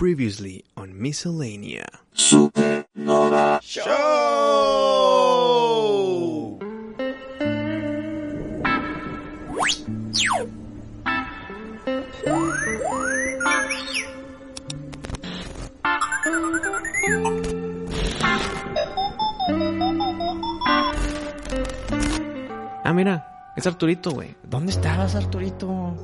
Previously on Miscellanea. Supernova Show! Ah, mira, es Arturito, güey. ¿Dónde estabas, Arturito?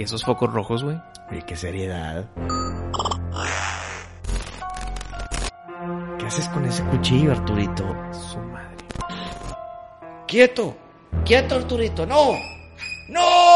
¿Y esos focos rojos, güey? Oye, qué seriedad. ¿Qué haces con ese cuchillo, Arturito? Su madre. ¡Quieto! ¡Quieto, Arturito! ¡No! ¡No!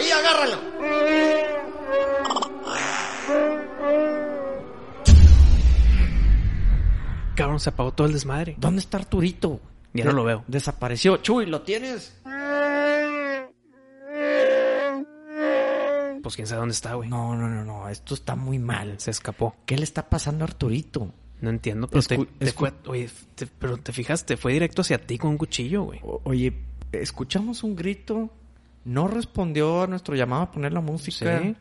Ahí, agárralo. Cabrón, se apagó todo el desmadre. ¿Dónde está Arturito? Ya no lo veo. Desapareció. Chuy, ¿lo tienes? Pues quién sabe dónde está, güey. No, no, no, no. Esto está muy mal. Se escapó. ¿Qué le está pasando a Arturito? No entiendo, pero te, Escu- te escu- fue- oye, te- pero te fijaste, fue directo hacia ti con un cuchillo, güey. O- oye, escuchamos un grito. No respondió a nuestro llamado a poner la música. Sí.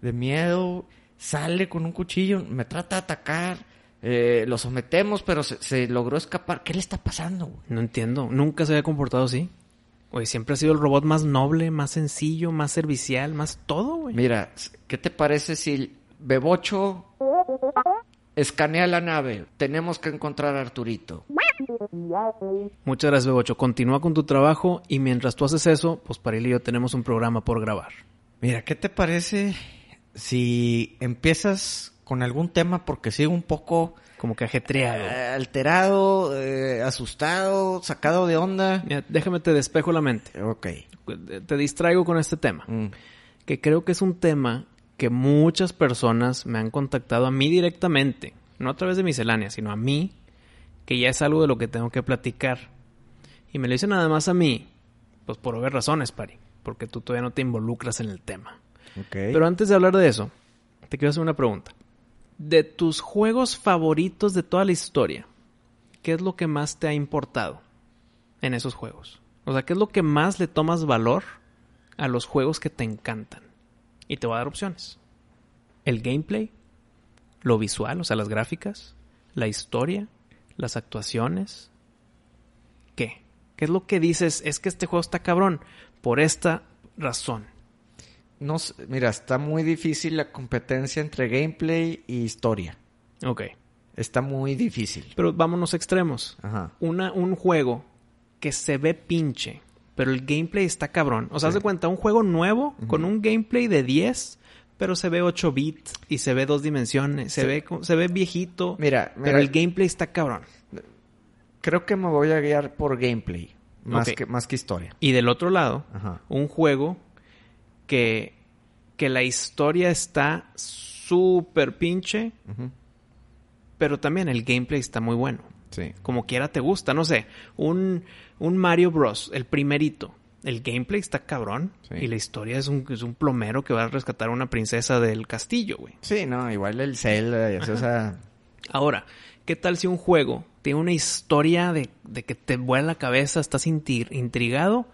De miedo. Sale con un cuchillo. Me trata de atacar. Eh, lo sometemos, pero se, se logró escapar. ¿Qué le está pasando? güey? No entiendo. Nunca se había comportado así. Oye, siempre ha sido el robot más noble, más sencillo, más servicial, más todo, güey. Mira, ¿qué te parece si Bebocho escanea la nave? Tenemos que encontrar a Arturito. Muchas gracias, Bebocho. Continúa con tu trabajo y mientras tú haces eso, pues Paril y yo tenemos un programa por grabar. Mira, ¿qué te parece si empiezas con algún tema porque sigo un poco Como que ajetreado. eh, alterado, eh, asustado, sacado de onda? Mira, déjame te despejo la mente. Ok. Te distraigo con este tema. Mm. que creo que es un tema que muchas personas me han contactado a mí directamente, no a través de miscelánea, sino a mí, que ya es algo de lo que tengo que platicar. Y me lo dicen nada más a mí, pues por obvias razones, Pari, porque tú todavía no te involucras en el tema. Ok. Pero antes de hablar de eso, te quiero hacer una pregunta. De tus juegos favoritos de toda la historia, ¿qué es lo que más te ha importado en esos juegos? O sea, ¿qué es lo que más le tomas valor a los juegos que te encantan? Y te voy a dar opciones. El gameplay, lo visual, o sea, las gráficas, la historia, las actuaciones. ¿Qué? ¿Qué es lo que dices? Es que este juego está cabrón por esta razón. No mira, está muy difícil la competencia entre gameplay y historia. Ok. Está muy difícil. Pero vámonos a extremos. Ajá. Una, un juego que se ve pinche, pero el gameplay está cabrón. O sea, haz de cuenta, un juego nuevo con un gameplay de 10, pero se ve 8 bits y se ve dos dimensiones, se, Sí. ve, se ve viejito, Mira, pero mira, el gameplay está cabrón. creo que me voy a guiar por gameplay, más, que, más que historia. Y del otro lado, Ajá. un juego que, que la historia está súper pinche, pero también el gameplay está muy bueno. Sí. como quiera te gusta, no sé, un, un Mario Bros, el primerito. El gameplay está cabrón Sí. y la historia es un, es un plomero que va a rescatar a una princesa del castillo, güey. Sí, no, igual el Zelda y o sea... Ahora, ¿qué tal si un juego tiene una historia de, de que te vuela la cabeza, estás intrigado,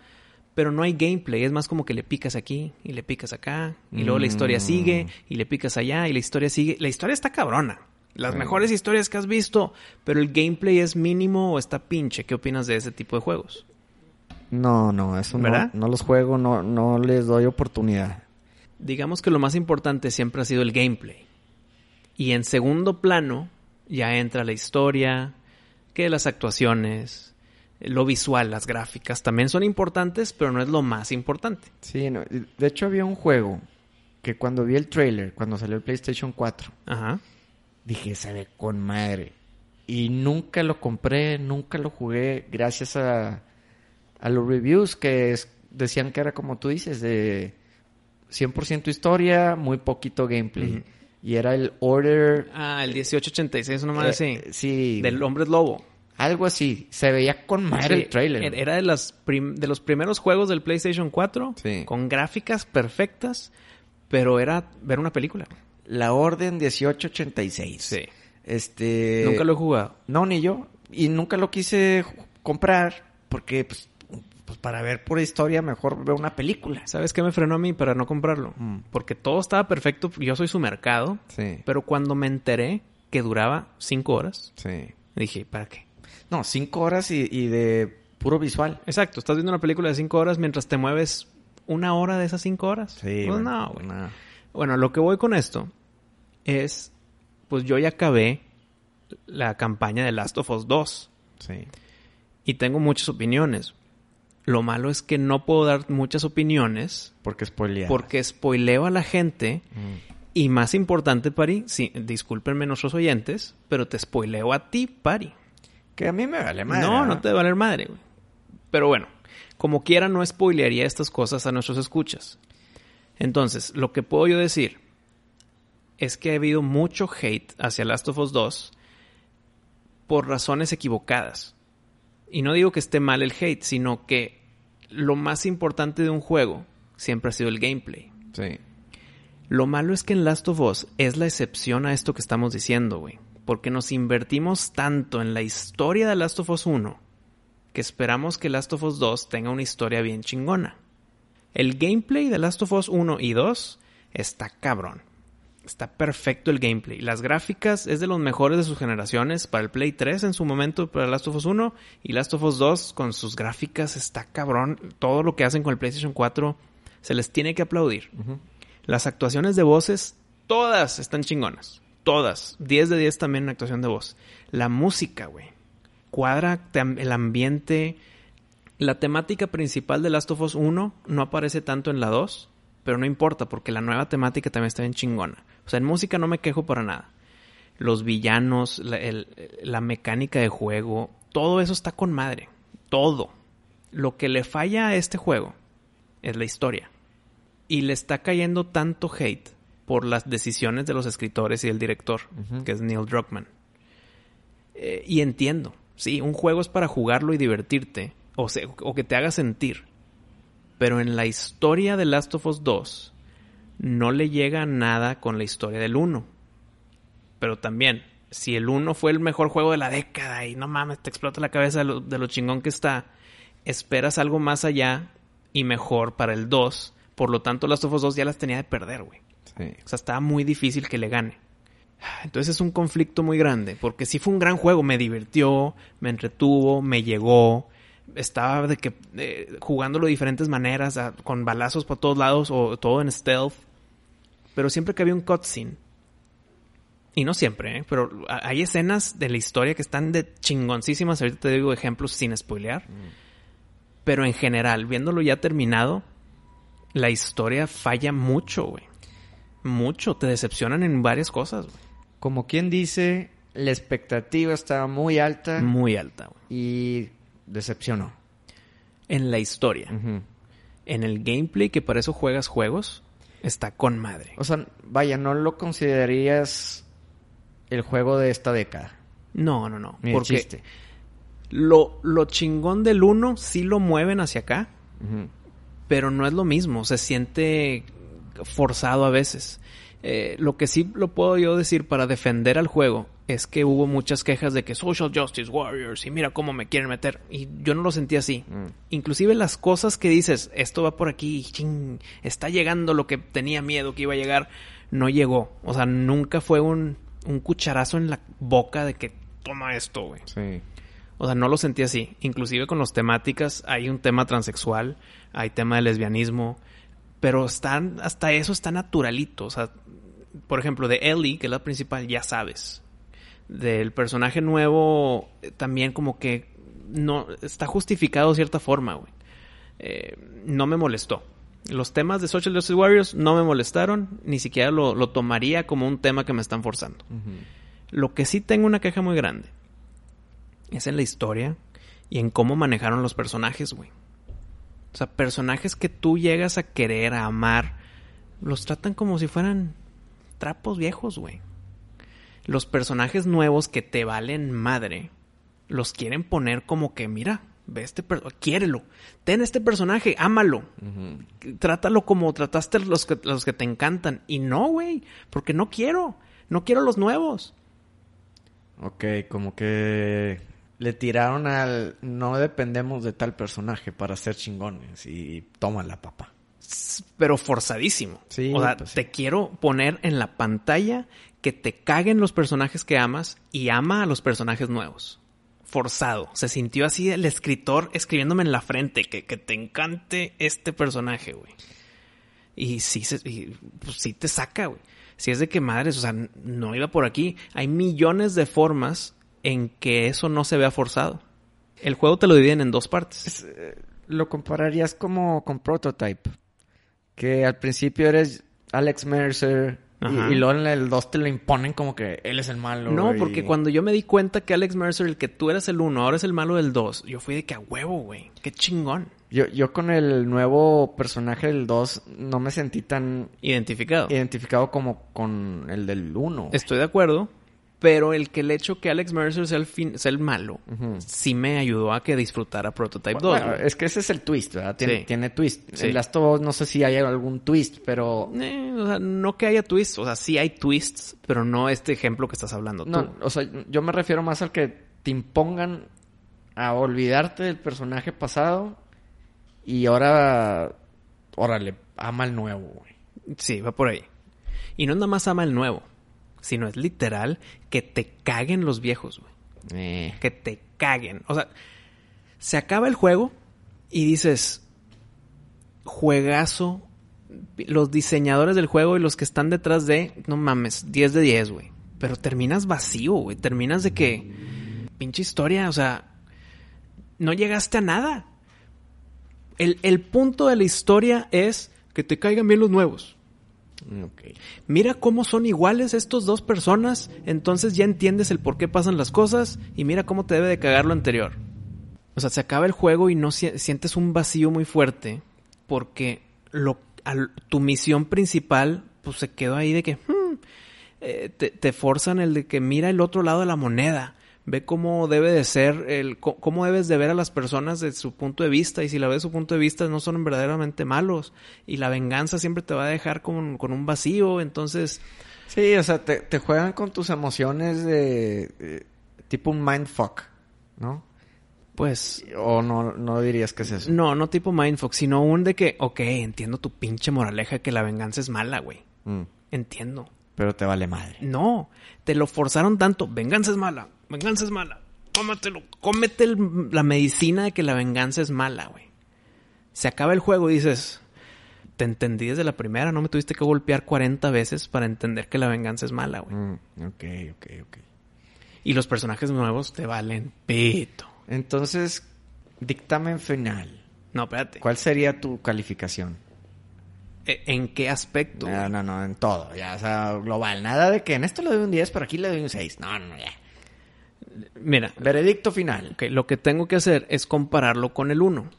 pero no hay gameplay? Es más como que le picas aquí y le picas acá y luego la historia Mm. sigue y le picas allá y la historia sigue. La historia está cabrona. Las mejores historias que has visto, pero el gameplay es mínimo o está pinche. ¿Qué opinas de ese tipo de juegos? No, no, eso no, ¿Verdad? no los juego, no, no les doy oportunidad. Digamos que lo más importante siempre ha sido el gameplay. Y en segundo plano ya entra la historia, que las actuaciones, lo visual, las gráficas también son importantes, pero no es lo más importante. Sí, no, de hecho había un juego que cuando vi el trailer, cuando salió el PlayStation 4, Ajá. Dije, se ve con madre. Y nunca lo compré, nunca lo jugué, gracias a, a los reviews que es- decían que era como tú dices, de 100% historia, muy poquito gameplay. Y era el Order... Ah, el 1886, una madre eh, así. Sí. Del hombre lobo. Algo así. Se veía con madre Sí, el trailer. era- de, las de los primeros juegos del PlayStation 4 Sí. con gráficas perfectas, pero era ver una película. La Orden 1886. Sí. Este... Nunca lo he jugado. No, ni yo. Y nunca lo quise comprar porque, pues, pues, para ver pura historia, mejor veo una película. ¿Sabes qué me frenó a mí para no comprarlo? Mm. Porque todo estaba perfecto. Yo soy su mercado. Sí. Pero cuando me enteré que duraba cinco horas, Sí. dije, ¿para qué? No, cinco horas y, y de puro visual. Exacto, estás viendo una película de cinco horas mientras te mueves una hora de esas cinco horas. Sí, Pues bueno, no, güey. no. Bueno, lo que voy con esto es, pues yo ya acabé la campaña de Last of Us 2 Sí. y tengo muchas opiniones. Lo malo es que no puedo dar muchas opiniones Porque spoilea. porque spoileo a la gente Mm. y más importante, Pari, sí, discúlpenme nuestros oyentes, pero te spoileo a ti, Pari. Que a mí me vale madre. no, no te va a valer madre, güey. Pero bueno, como quiera no spoilearía estas cosas a nuestros escuchas. Entonces, lo que puedo yo decir es que ha habido mucho hate hacia Last of Us 2 por razones equivocadas. Y no digo que esté mal el hate, sino que lo más importante de un juego siempre ha sido el gameplay. Sí. Lo malo es que en Last of Us es la excepción a esto que estamos diciendo, güey. Porque nos invertimos tanto en la historia de Last of Us 1 que esperamos que Last of Us 2 tenga una historia bien chingona. El gameplay de Last of Us 1 y 2 está cabrón. Está perfecto el gameplay. Las gráficas es de los mejores de sus generaciones para el Play 3 en su momento para Last of Us 1 y Last of Us 2 con sus gráficas está cabrón. Todo lo que hacen con el PlayStation 4 se les tiene que aplaudir. Las actuaciones de voces, todas están chingonas. Todas. 10 de 10 también en actuación de voz. La música, güey. Cuadra el ambiente. La temática principal de Last of Us 1 no aparece tanto en la 2, pero no importa porque la nueva temática también está bien chingona. O sea, en música no me quejo para nada. Los villanos, la, el- la mecánica de juego, todo eso está con madre. Todo. Lo que le falla a este juego es la historia y le está cayendo tanto hate por las decisiones de los escritores y el director, que es Neil Druckmann. Eh, y entiendo, sí, un juego es para jugarlo y divertirte, o, se- o que te haga sentir. Pero en la historia de Last of Us 2 no le llega nada con la historia del 1. Pero también, si el 1 fue el mejor juego de la década y no mames, te explota la cabeza de lo, de lo chingón que está, esperas algo más allá y mejor para el 2. Por lo tanto, Last of Us 2 ya las tenía de perder, güey. Sí. O sea, estaba muy difícil que le gane. Entonces es un conflicto muy grande, porque sí fue un gran juego, me divirtió, me entretuvo, me llegó, estaba de que eh, jugándolo de diferentes maneras, a- con balazos por todos lados o todo en stealth, pero siempre que había un cutscene, y no siempre, ¿eh? pero hay escenas de la historia que están de chingoncísimas, ahorita te digo ejemplos sin spoilear, pero en general, viéndolo ya terminado, la historia falla mucho, güey. Mucho, te decepcionan en varias cosas, güey. Como quien dice, la expectativa estaba muy alta Muy alta, güey. y decepcionó. En la historia. En el gameplay, que para eso juegas juegos, está con madre. O sea, vaya, no lo considerarías el juego de esta década. No, no, no. Ni Porque chiste. lo, lo chingón del uno sí lo mueven hacia acá, pero no es lo mismo. Se siente forzado a veces. Eh, lo que sí lo puedo yo decir para defender al juego es que hubo muchas quejas de que Social Justice Warriors y mira cómo me quieren meter. Y yo no lo sentí así. Mm. Inclusive las cosas que dices, esto va por aquí, ching, está llegando lo que tenía miedo que iba a llegar, no llegó. O sea, nunca fue un, un cucharazo en la boca de que toma esto, güey. Sí. O sea, no lo sentí así. Inclusive con las temáticas, hay un tema transexual, hay tema de lesbianismo, pero están, hasta eso está naturalito. O sea, por ejemplo, de Ellie, que es la principal, ya sabes. Del personaje nuevo, eh, también como que no está justificado de cierta forma, güey. Eh, no me molestó. Los temas de Social Justice Warriors no me molestaron, ni siquiera lo, lo tomaría como un tema que me están forzando. Lo que sí tengo una queja muy grande es en la historia y en cómo manejaron los personajes, güey. O sea, personajes que tú llegas a querer, a amar, los tratan como si fueran trapos viejos, güey. Los personajes nuevos que te valen madre, los quieren poner como que, mira, ve este personaje, quiérelo, ten este personaje, ámalo, trátalo como trataste los que, los que te encantan. Y no, güey, porque no quiero, no quiero los nuevos. Ok, como que le tiraron al no dependemos de tal personaje para ser chingones y toma la papa. Pero forzadísimo. Sí, o sea, pues sí. te quiero poner en la pantalla que te caguen los personajes que amas y ama a los personajes nuevos. Forzado. Se sintió así el escritor escribiéndome en la frente que, que te encante este personaje, güey. Y sí, se, pues sí te saca, güey. Si es de que madres, o sea, no iba por aquí. Hay millones de formas en que eso no se vea forzado. El juego te lo dividen en dos partes. Es, eh, lo compararías como con Prototype. Que al principio eres Alex Mercer y, luego en el 2 te lo imponen como que él es el malo. No, y- porque cuando yo me di cuenta que Alex Mercer, el que tú eras el uno, ahora es el malo del dos, yo fui de que a huevo, güey. Qué chingón. Yo, yo con el nuevo personaje del 2 no me sentí tan Identificado. identificado como con el del 1. Estoy de acuerdo. Pero el que el hecho que Alex Mercer sea el, fin, sea el malo, sí me ayudó a que disfrutara Prototype 2. Bueno, es que ese es el twist, ¿verdad? Tiene, Sí. tiene twist. Sí. En Us no sé si hay algún twist, pero... Eh, o sea, no que haya twists, o sea, sí hay twists, pero no este ejemplo que estás hablando tú. No, o sea, yo me refiero más al que te impongan a olvidarte del personaje pasado y ahora, órale, ama el nuevo, güey. Sí, va por ahí. Y no nada más ama el nuevo, sino es literal que te caguen los viejos, güey. Eh, que te caguen. O sea, se acaba el juego y dices, juegazo. Los diseñadores del juego y los que están detrás de, no mames, 10 de 10, güey. Pero terminas vacío, güey. Terminas de que, pinche historia, o sea, no llegaste a nada. El, el punto de la historia es que te caigan bien los nuevos. Ok. Mira cómo son iguales estos dos personas, entonces ya entiendes el por qué pasan las cosas y mira cómo te debe de cagar lo anterior. O sea, se acaba el juego y no si- sientes un vacío muy fuerte porque lo, tu misión principal pues se quedó ahí de que hmm, eh, te, te forzan el de que mira el otro lado de la moneda. Ve cómo debe de ser, el, cómo debes de ver a las personas de su punto de vista. Y si la ves de su punto de vista, no son verdaderamente malos. Y la venganza siempre te va a dejar con, con un vacío. Entonces, Sí, o sea, te, te juegan con tus emociones de... tipo un mindfuck, ¿no? pues, O no, no dirías que es eso. no, no tipo Mindfuck, sino un de que, ok, entiendo tu pinche moraleja que la venganza es mala, güey. Mm, Entiendo. pero te vale madre. No, te lo forzaron tanto. Venganza es mala, venganza es mala. Cómetelo, cómete el- la medicina de que la venganza es mala, güey. Se acaba el juego y dices, te entendí desde la primera, no me tuviste que golpear 40 veces para entender que la venganza es mala, güey. Mm, ok, ok, ok. Y los personajes nuevos te valen pito. Entonces, dictamen final. No, espérate. ¿Cuál sería tu calificación? ¿E- ¿En qué aspecto? No, no, no, en todo, ya, o sea, global. Nada de que en esto le doy un 10, pero aquí le doy un 6. No, no, ya. Mira, Veredicto final. lo que tengo que hacer es compararlo con el 1.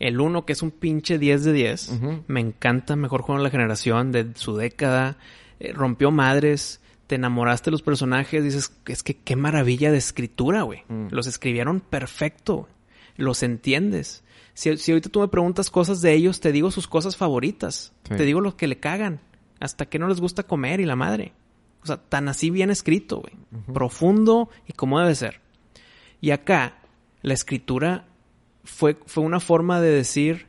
El 1, que es un pinche 10 de 10, Ujú. me encanta, mejor juego de la generación, de su década, eh, rompió madres, te enamoraste de los personajes, dices, es que qué maravilla de escritura, güey. Mm. Los escribieron perfecto, los entiendes. Si, si ahorita tú me preguntas cosas de ellos, te digo sus cosas favoritas, Sí. te digo los que le cagan, hasta que no les gusta comer y la madre. O sea, tan así bien escrito, güey. Profundo y como debe ser. Y acá, la escritura fue, fue una forma de decir,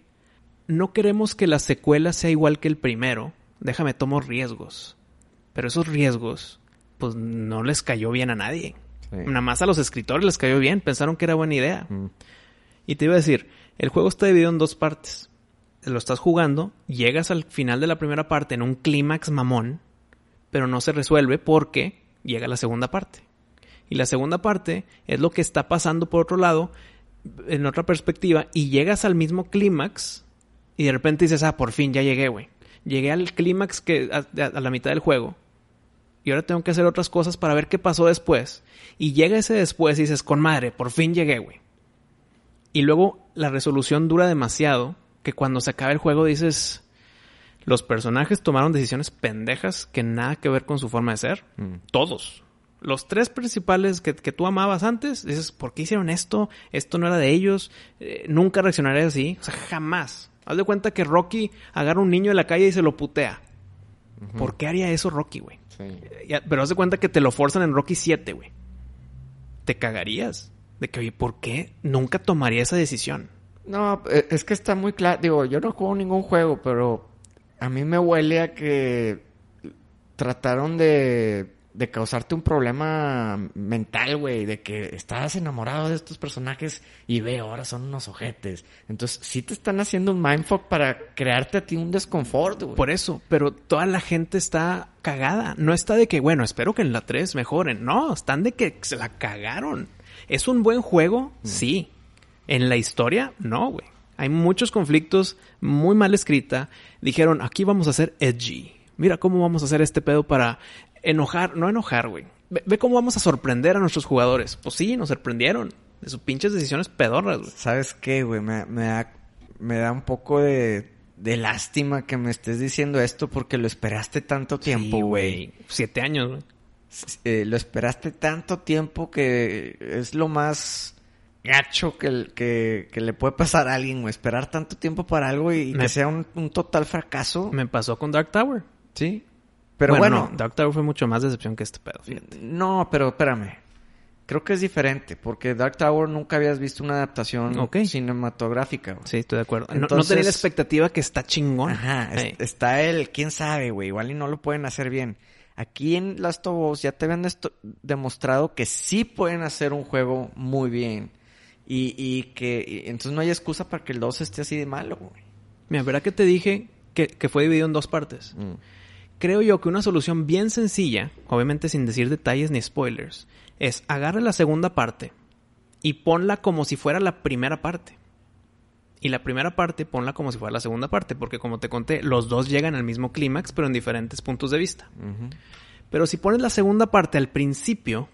no queremos que la secuela sea igual que el primero, déjame tomo riesgos. Pero esos riesgos, pues no les cayó bien a nadie. Sí. Nada más a los escritores les cayó bien, pensaron que era buena idea. Mm. Y te iba a decir, el juego está dividido en dos partes. Lo estás jugando, llegas al final de la primera parte en un clímax mamón, pero no se resuelve porque llega la segunda parte. Y la segunda parte es lo que está pasando por otro lado, en otra perspectiva, y llegas al mismo clímax y de repente dices, ah, por fin ya llegué, güey. Llegué al clímax que a, a- la mitad del juego. Y ahora tengo que hacer otras cosas para ver qué pasó después. Y llega ese después y dices, con madre, por fin llegué, güey. Y luego la resolución dura demasiado que cuando se acaba el juego dices, Los personajes tomaron decisiones pendejas que nada que ver con su forma de ser. Mm. Todos. Los tres principales que, que tú amabas antes, dices, ¿por qué hicieron esto? Esto no era de ellos. Eh, nunca reaccionaré así. O sea, jamás. Haz de cuenta que Rocky agarra a un niño de la calle y se lo putea. ¿Por qué haría eso Rocky, güey? Sí. Ya, pero haz de cuenta que te lo forzan en Rocky 7, güey. Te cagarías. De que, oye, ¿por qué nunca tomaría esa decisión? No, eh, es que está muy claro. Digo, yo no juego ningún juego, pero a mí me huele a que trataron de, de causarte un problema mental, güey, de que estabas enamorado de estos personajes y ve, ahora son unos ojetes. Entonces, sí te están haciendo un mindfuck para crearte a ti un desconfort, güey. Por eso, pero toda la gente está cagada. No está de que, bueno, espero que en la 3 mejoren. No, están de que se la cagaron. ¿Es un buen juego? Sí. En la historia, no, güey. Hay muchos conflictos, muy mal escrita. Dijeron, aquí vamos a hacer edgy. Mira cómo vamos a hacer este pedo para enojar, no enojar, güey. Ve, ve cómo vamos a sorprender a nuestros jugadores. Pues sí, nos sorprendieron. De sus pinches decisiones pedorras, güey. ¿Sabes qué, güey? Me, me da, me da un poco de, de lástima que me estés diciendo esto porque lo esperaste tanto tiempo, Sí, güey. Siete años, güey. eh, lo esperaste tanto tiempo que es lo más gacho que, que, que le puede pasar a alguien, güey. Esperar tanto tiempo para algo y, y Me- que sea un, un total fracaso. Me pasó con Dark Tower. Sí. Pero bueno, no, Dark Tower fue mucho más decepción que este pedo, fíjate. no, pero espérame. Creo que es diferente porque Dark Tower nunca habías visto una adaptación cinematográfica. Sí, estoy de acuerdo. No- no, Entonces- tenía la expectativa que está chingón. Ajá, está el, quién sabe, güey, igual y no lo pueden hacer bien. Aquí en Last of Us ya te habían demostrado que sí pueden hacer un juego muy bien. Y, y que y entonces no hay excusa para que el 2 esté así de malo, güey. Mira, ¿verdad que te dije que, que fue dividido en dos partes? Creo yo que una solución bien sencilla, obviamente sin decir detalles ni spoilers, es agarra la segunda parte y ponla como si fuera la primera parte. Y la primera parte ponla como si fuera la segunda parte, porque como te conté, los dos llegan al mismo clímax, pero en diferentes puntos de vista. Pero si pones la segunda parte al principio,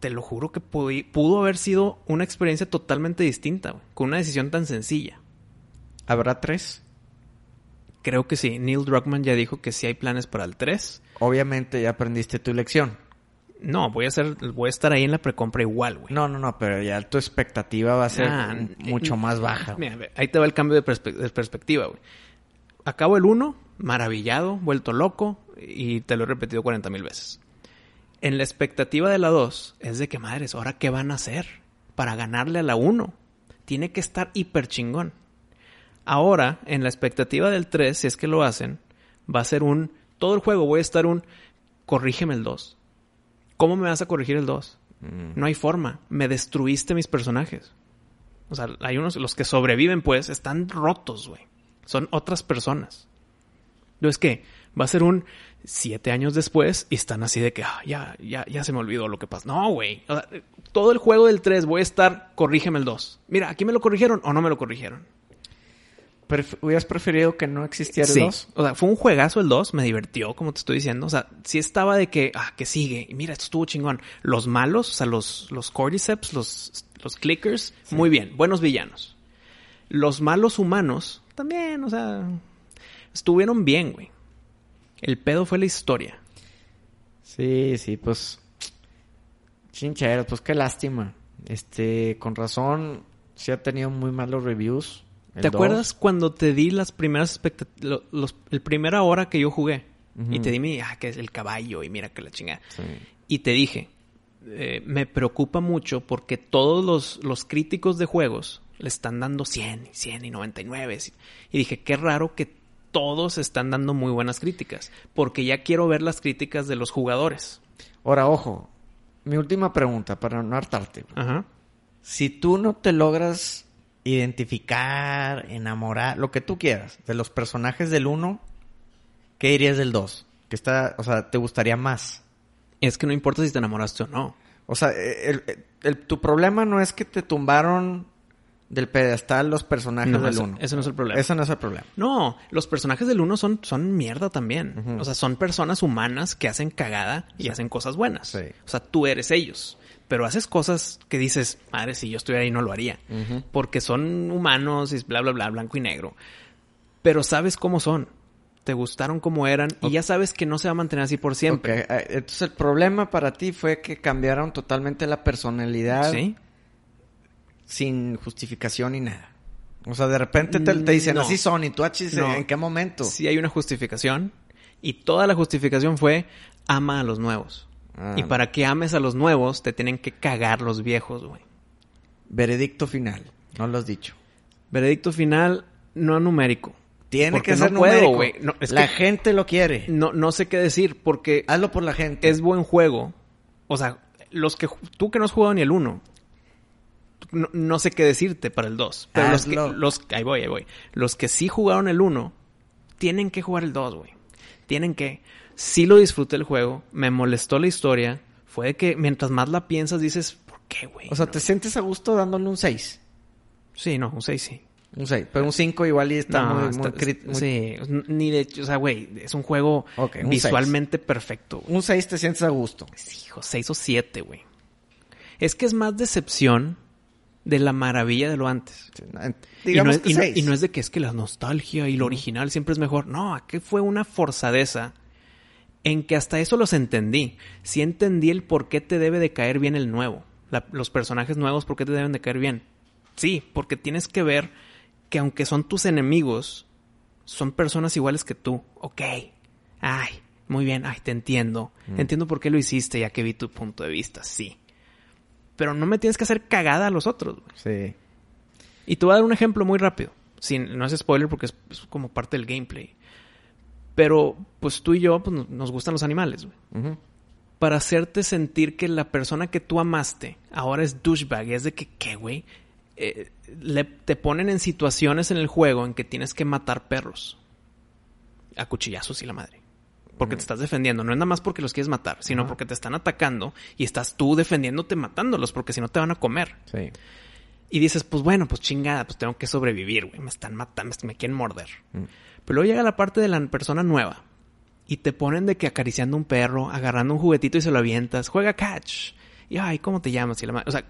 te lo juro que pudi- pudo haber sido una experiencia totalmente distinta, güey, con una decisión tan sencilla. ¿Habrá tres? Creo que sí. Neil Druckmann ya dijo que sí hay planes para el 3. Obviamente ya aprendiste tu lección. No, voy a hacer, voy a estar ahí en la precompra igual, güey. No, no, no, pero ya tu expectativa va a ser Ah, eh, mucho más baja. Mira, ahí te va el cambio de, perspe- de perspectiva, güey. Acabo el 1, maravillado, vuelto loco, y te lo he repetido 40 mil veces. En la expectativa de la 2 es de que, madres, ¿ahora qué van a hacer para ganarle a la 1? Tiene que estar hiper chingón. Ahora, en la expectativa del 3, si es que lo hacen, va a ser un... Todo el juego voy a estar un... Corrígeme el 2. ¿Cómo me vas a corregir el 2? Mm. No hay forma. Me destruiste mis personajes. O sea, hay unos, los que sobreviven, pues, están rotos, güey. Son otras personas. Entonces, ¿qué? Va a ser un siete años después y están así de que, ah, ya, ya, ya se me olvidó lo que pasó. No, güey. O sea, todo el juego del 3 voy a estar, corrígeme el 2. Mira, ¿aquí me lo corrigieron o no me lo corrigieron? Pref- ¿Hubieras preferido que no existiera el Sí. 2? O sea, fue un juegazo el 2, me divirtió, como te estoy diciendo. O sea, sí estaba de que, ah, que sigue. Y mira, esto estuvo chingón. Los malos, o sea, los, los cordyceps, los, los clickers, muy bien, buenos villanos. Los malos humanos, también, o sea, estuvieron bien, güey. El pedo fue la historia. Sí, sí, pues. Chincheros, pues qué lástima. Este, con razón, sí ha tenido muy malos reviews. ¿Te acuerdas cuando te di las primeras expectativas, el primera hora que yo jugué? Y te di mi, ah, que es el caballo y mira que la chingada. Sí. Y te dije, eh, me preocupa mucho porque todos los, los críticos de juegos le están dando 100, y 100 y 99. Y dije, qué raro que todos están dando muy buenas críticas, porque ya quiero ver las críticas de los jugadores. Ahora, ojo. Mi última pregunta, para no hartarte. Ajá. Si tú no te logras identificar, enamorar, lo que tú quieras, de los personajes del 1, ¿qué dirías del 2? Que está, o sea, ¿te gustaría más? Es que no importa si te enamoraste o no. O sea, el- el- el- tu problema no es que te tumbaron del pedestal los personajes No, del 1. ese no es el problema. Ese no es el problema. No, los personajes del 1 son, son mierda también. O sea, son personas humanas que hacen cagada y Sí. hacen cosas buenas. Sí. O sea, tú eres ellos. Pero haces cosas que dices, madre, si yo estuviera ahí no lo haría. porque son humanos y bla, bla, bla, blanco y negro. Pero sabes cómo son. te gustaron como eran y ya sabes que no se va a mantener así por siempre. Eh, Entonces el problema para ti fue que cambiaron totalmente la personalidad ¿Sí? Sin justificación ni nada. O sea, de repente te, te dicen No. así son y tú ah, chis, No. ¿en qué momento? Sí hay una justificación y toda la justificación fue ama a los nuevos. Ah, y para que ames a los nuevos te tienen que cagar los viejos, güey. Veredicto final. No lo has dicho. Veredicto final no numérico. Tiene Porque que ser no numérico. güey. No, la que- gente lo quiere. No, no sé qué decir porque Hazlo por la gente. es buen juego. O sea, los que tú que no has jugado ni el 1, no, no sé qué decirte para el 2. Pero los que, los, ahí voy, ahí voy. Los que sí jugaron el 1, tienen que jugar el 2, güey. Tienen que. Sí lo disfruté el juego, me molestó la historia. Fue de que mientras más la piensas dices, ¿por qué, güey? O sea, No. ¿te sientes a gusto dándole un 6? Sí, no, un 6 sí. Un 6. Pero un 5 igual y está No, muy... muy está- crit- muy- Sí, ni de hecho, o sea, güey, es un juego Ok, un visualmente perfecto. güey. Un 6 te sientes a gusto. Sí, hijo, seis o siete, güey. Es que es más decepción de la maravilla de lo antes. Y no, es, que y no- 6. y no es de que es que la nostalgia y lo original siempre es mejor. No, aquí fue una forzadeza en que hasta eso los entendí. Sí entendí el por qué te debe de caer bien el nuevo. La- los personajes nuevos, por qué te deben de caer bien. Sí, porque tienes que ver que aunque son tus enemigos, son personas iguales que tú. Ok. Ay, muy bien. Ay, te entiendo. Entiendo por qué lo hiciste ya que vi tu punto de vista. Sí. Pero no me tienes que hacer cagada a los otros. güey. Sí. Y te voy a dar un ejemplo muy rápido. Sin, no es spoiler porque es, es como parte del gameplay. Pero, pues tú y yo pues, nos- gustan los animales, güey. Para hacerte sentir que la persona que tú amaste ahora es douchebag. Es de que, ¿qué, güey? Eh, le- te ponen en situaciones en el juego en que tienes que matar perros. A cuchillazos y la madre. Porque te estás defendiendo. No es nada más porque los quieres matar, sino Ajá. porque te están atacando y estás tú defendiéndote matándolos, porque si no te van a comer. Sí. Y dices, pues bueno, pues chingada, pues tengo que sobrevivir, güey. Me están matando, me quieren morder. Mm. Pero luego llega la parte de la persona nueva. Y te ponen de que acariciando un perro, agarrando un juguetito y se lo avientas. Juega catch. Y ay, ¿cómo te llamas? Y la o sea,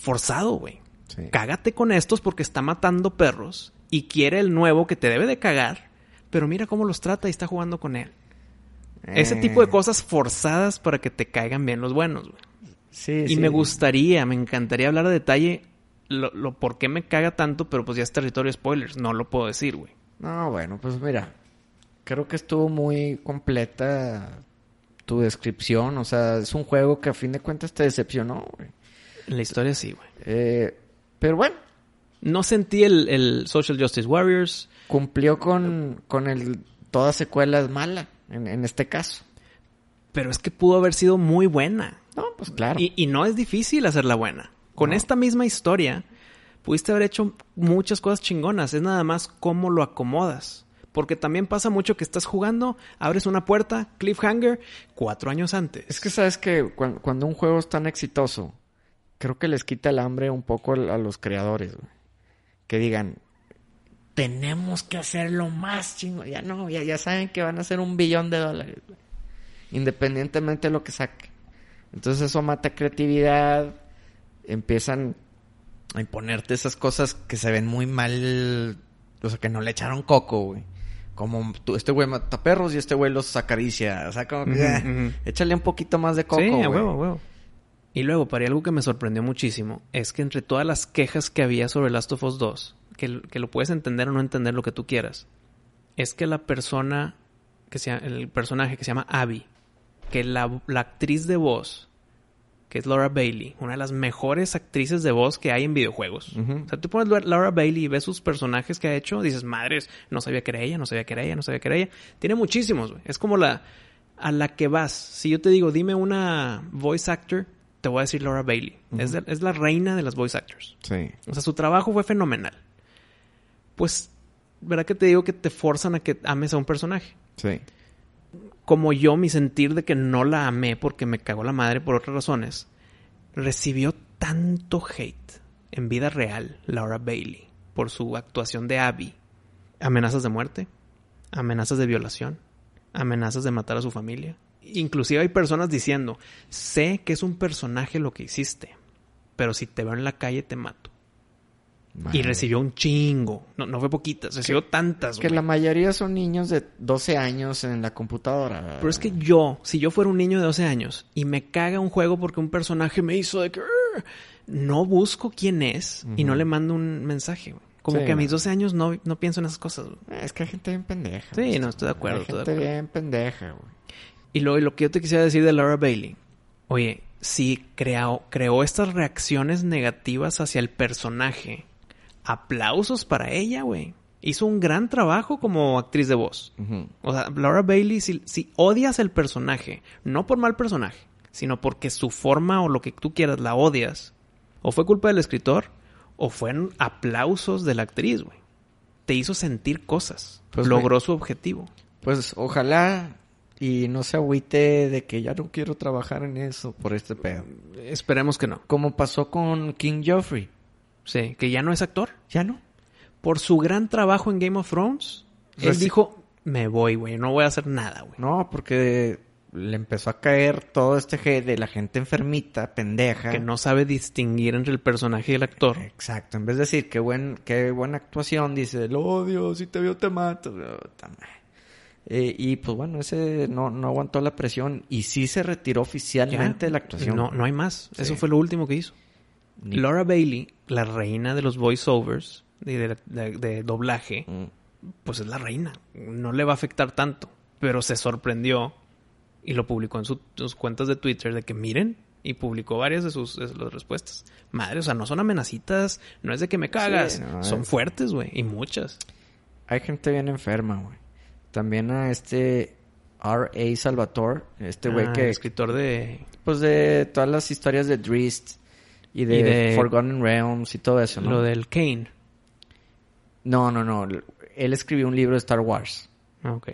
forzado, güey. Sí. Cágate con estos porque está matando perros. Y quiere el nuevo que te debe de cagar. Pero mira cómo los trata y está jugando con él. Ese Eh, tipo de cosas forzadas para que te caigan bien los buenos, güey. Sí, Y sí. me gustaría, me encantaría hablar a detalle lo, lo por qué me caga tanto, pero pues ya es territorio spoilers, no lo puedo decir, güey. No, bueno, pues mira. Creo que estuvo muy completa tu descripción. O sea, es un juego que a fin de cuentas te decepcionó, güey. La historia sí, güey. Eh, pero bueno, No sentí el, el Social Justice Warriors, cumplió con, con el... Toda secuela es mala, en, en este caso. pero es que pudo haber sido muy buena. No, pues claro. Y, y no es difícil hacerla buena. Con No. esta misma historia, pudiste haber hecho muchas cosas chingonas. Es nada más cómo lo acomodas. Porque también pasa mucho que estás jugando, abres una puerta, cliffhanger, cuatro años antes. Es que sabes que cuan- cuando, un juego es tan exitoso, creo que les quita el hambre un poco a los creadores, güey. Que digan, tenemos que hacerlo más chingo. Ya no, ya, ya saben que van a hacer un billón de dólares. Independientemente de lo que saque. Entonces eso mata creatividad. Empiezan a imponerte esas cosas que se ven muy mal. O sea, que no le echaron coco, güey. Como tú, este güey mata perros y este güey los acaricia. O sea, como que... Ujú. Échale un poquito más de coco, sí, a güey. huevo, a huevo. Y luego, para algo que me sorprendió muchísimo, es que entre todas las quejas que había sobre Last of Us 2, que, que lo puedes entender o no entender lo que tú quieras, es que la persona, que sea, el personaje que se llama Abby, que la, la actriz de voz, que es Laura Bailey, una de las mejores actrices de voz que hay en videojuegos. O sea, tú pones Laura Bailey y ves sus personajes que ha hecho, dices, madres, no sabía que era ella, no sabía que era ella, no sabía que era ella. Tiene muchísimos, güey. Es como la a la que vas. Si yo te digo, dime una voice actor, te voy a decir Laura Bailey. es, de- es la reina de las voice actors. Sí. O sea, su trabajo fue fenomenal. Pues, ¿verdad que te digo que te forzan a que ames a un personaje? Sí. como yo, mi sentir de que no la amé porque me cagó la madre por otras razones, recibió tanto hate en vida real, Laura Bailey, por su actuación de Abby. Amenazas de muerte, amenazas de violación, amenazas de matar a su familia. Inclusive hay personas diciendo, sé que es un personaje lo que hiciste, pero si te veo en la calle te mato. Madre. Y recibió un chingo. No, no fue poquitas, recibió tantas, Que la mayoría son niños de 12 años en la computadora. Pero es que yo, si yo fuera un niño de 12 años y me caga un juego porque un personaje me hizo de que... No busco quién es y no le mando un mensaje. Como Sí, que a mis 12 años no, no pienso en esas cosas, Es que hay gente bien pendeja. Sí, no, estoy de acuerdo, Hay estoy de gente acuerdo. bien pendeja, güey. Y lo, y lo que yo te quisiera decir de Laura Bailey. Oye, si creó, creó estas reacciones negativas hacia el personaje, aplausos para ella, güey. Hizo un gran trabajo como actriz de voz. O sea, Laura Bailey, si, si odias el personaje, no por mal personaje, sino porque su forma o lo que tú quieras la odias, o fue culpa del escritor, o fueron aplausos de la actriz, güey. Te hizo sentir cosas. Pues, Logró su objetivo. Pues ojalá y no se agüite de que ya no quiero trabajar en eso por este pedo. Esperemos que no. Como pasó con King Joffrey. Sí, que ya no es actor. Ya no. Por su gran trabajo en Game of Thrones, él dijo, me voy, güey, no voy a hacer nada, güey. No, porque le empezó a caer todo este hate de la gente enfermita, pendeja. Que no sabe distinguir entre el personaje y el actor. Exacto. En vez de decir qué buen, qué buena actuación, dice, lo odio, si te veo te mato. Eh, y pues bueno, ese no, no aguantó la presión y sí se retiró oficialmente Ya, de la actuación. No, no hay más. Sí. Eso fue lo último que hizo. Ni- Laura Bailey, la reina de los voiceovers, de, de, doblaje, Mm. pues es la reina. No le va a afectar tanto. Pero se sorprendió y lo publicó en su- sus cuentas de Twitter de que miren y publicó varias de sus de las respuestas. Madre, o sea, no son amenacitas, no es de que me cagas, Sí, no, son es- fuertes, güey, y muchas. Hay gente bien enferma, güey. También a este R.A. Salvatore, este güey Ah, que, escritor de pues de todas las historias de Drist y de, Y de- Forgotten Realms y todo eso, ¿no? lo del Kane. No, no, no. Él escribió un libro de Star Wars. Ah, ok.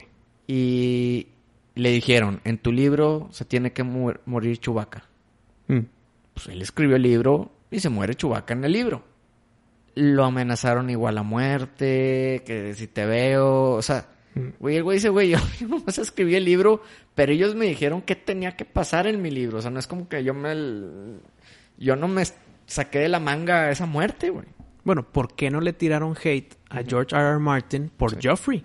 Y le dijeron, en tu libro se tiene que mu- morir Chewbacca. Mm. Pues él escribió el libro y se muere Chewbacca en el libro. Lo amenazaron igual a muerte, que si te veo, o sea. Güey, el güey dice, güey, yo, yo nomás escribí el libro, pero ellos me dijeron qué tenía que pasar en mi libro, o sea, no es como que yo me, el- yo no me saqué de la manga esa muerte, güey. Bueno, ¿por qué no le tiraron hate a George R. R. Martin por Sí. Joffrey?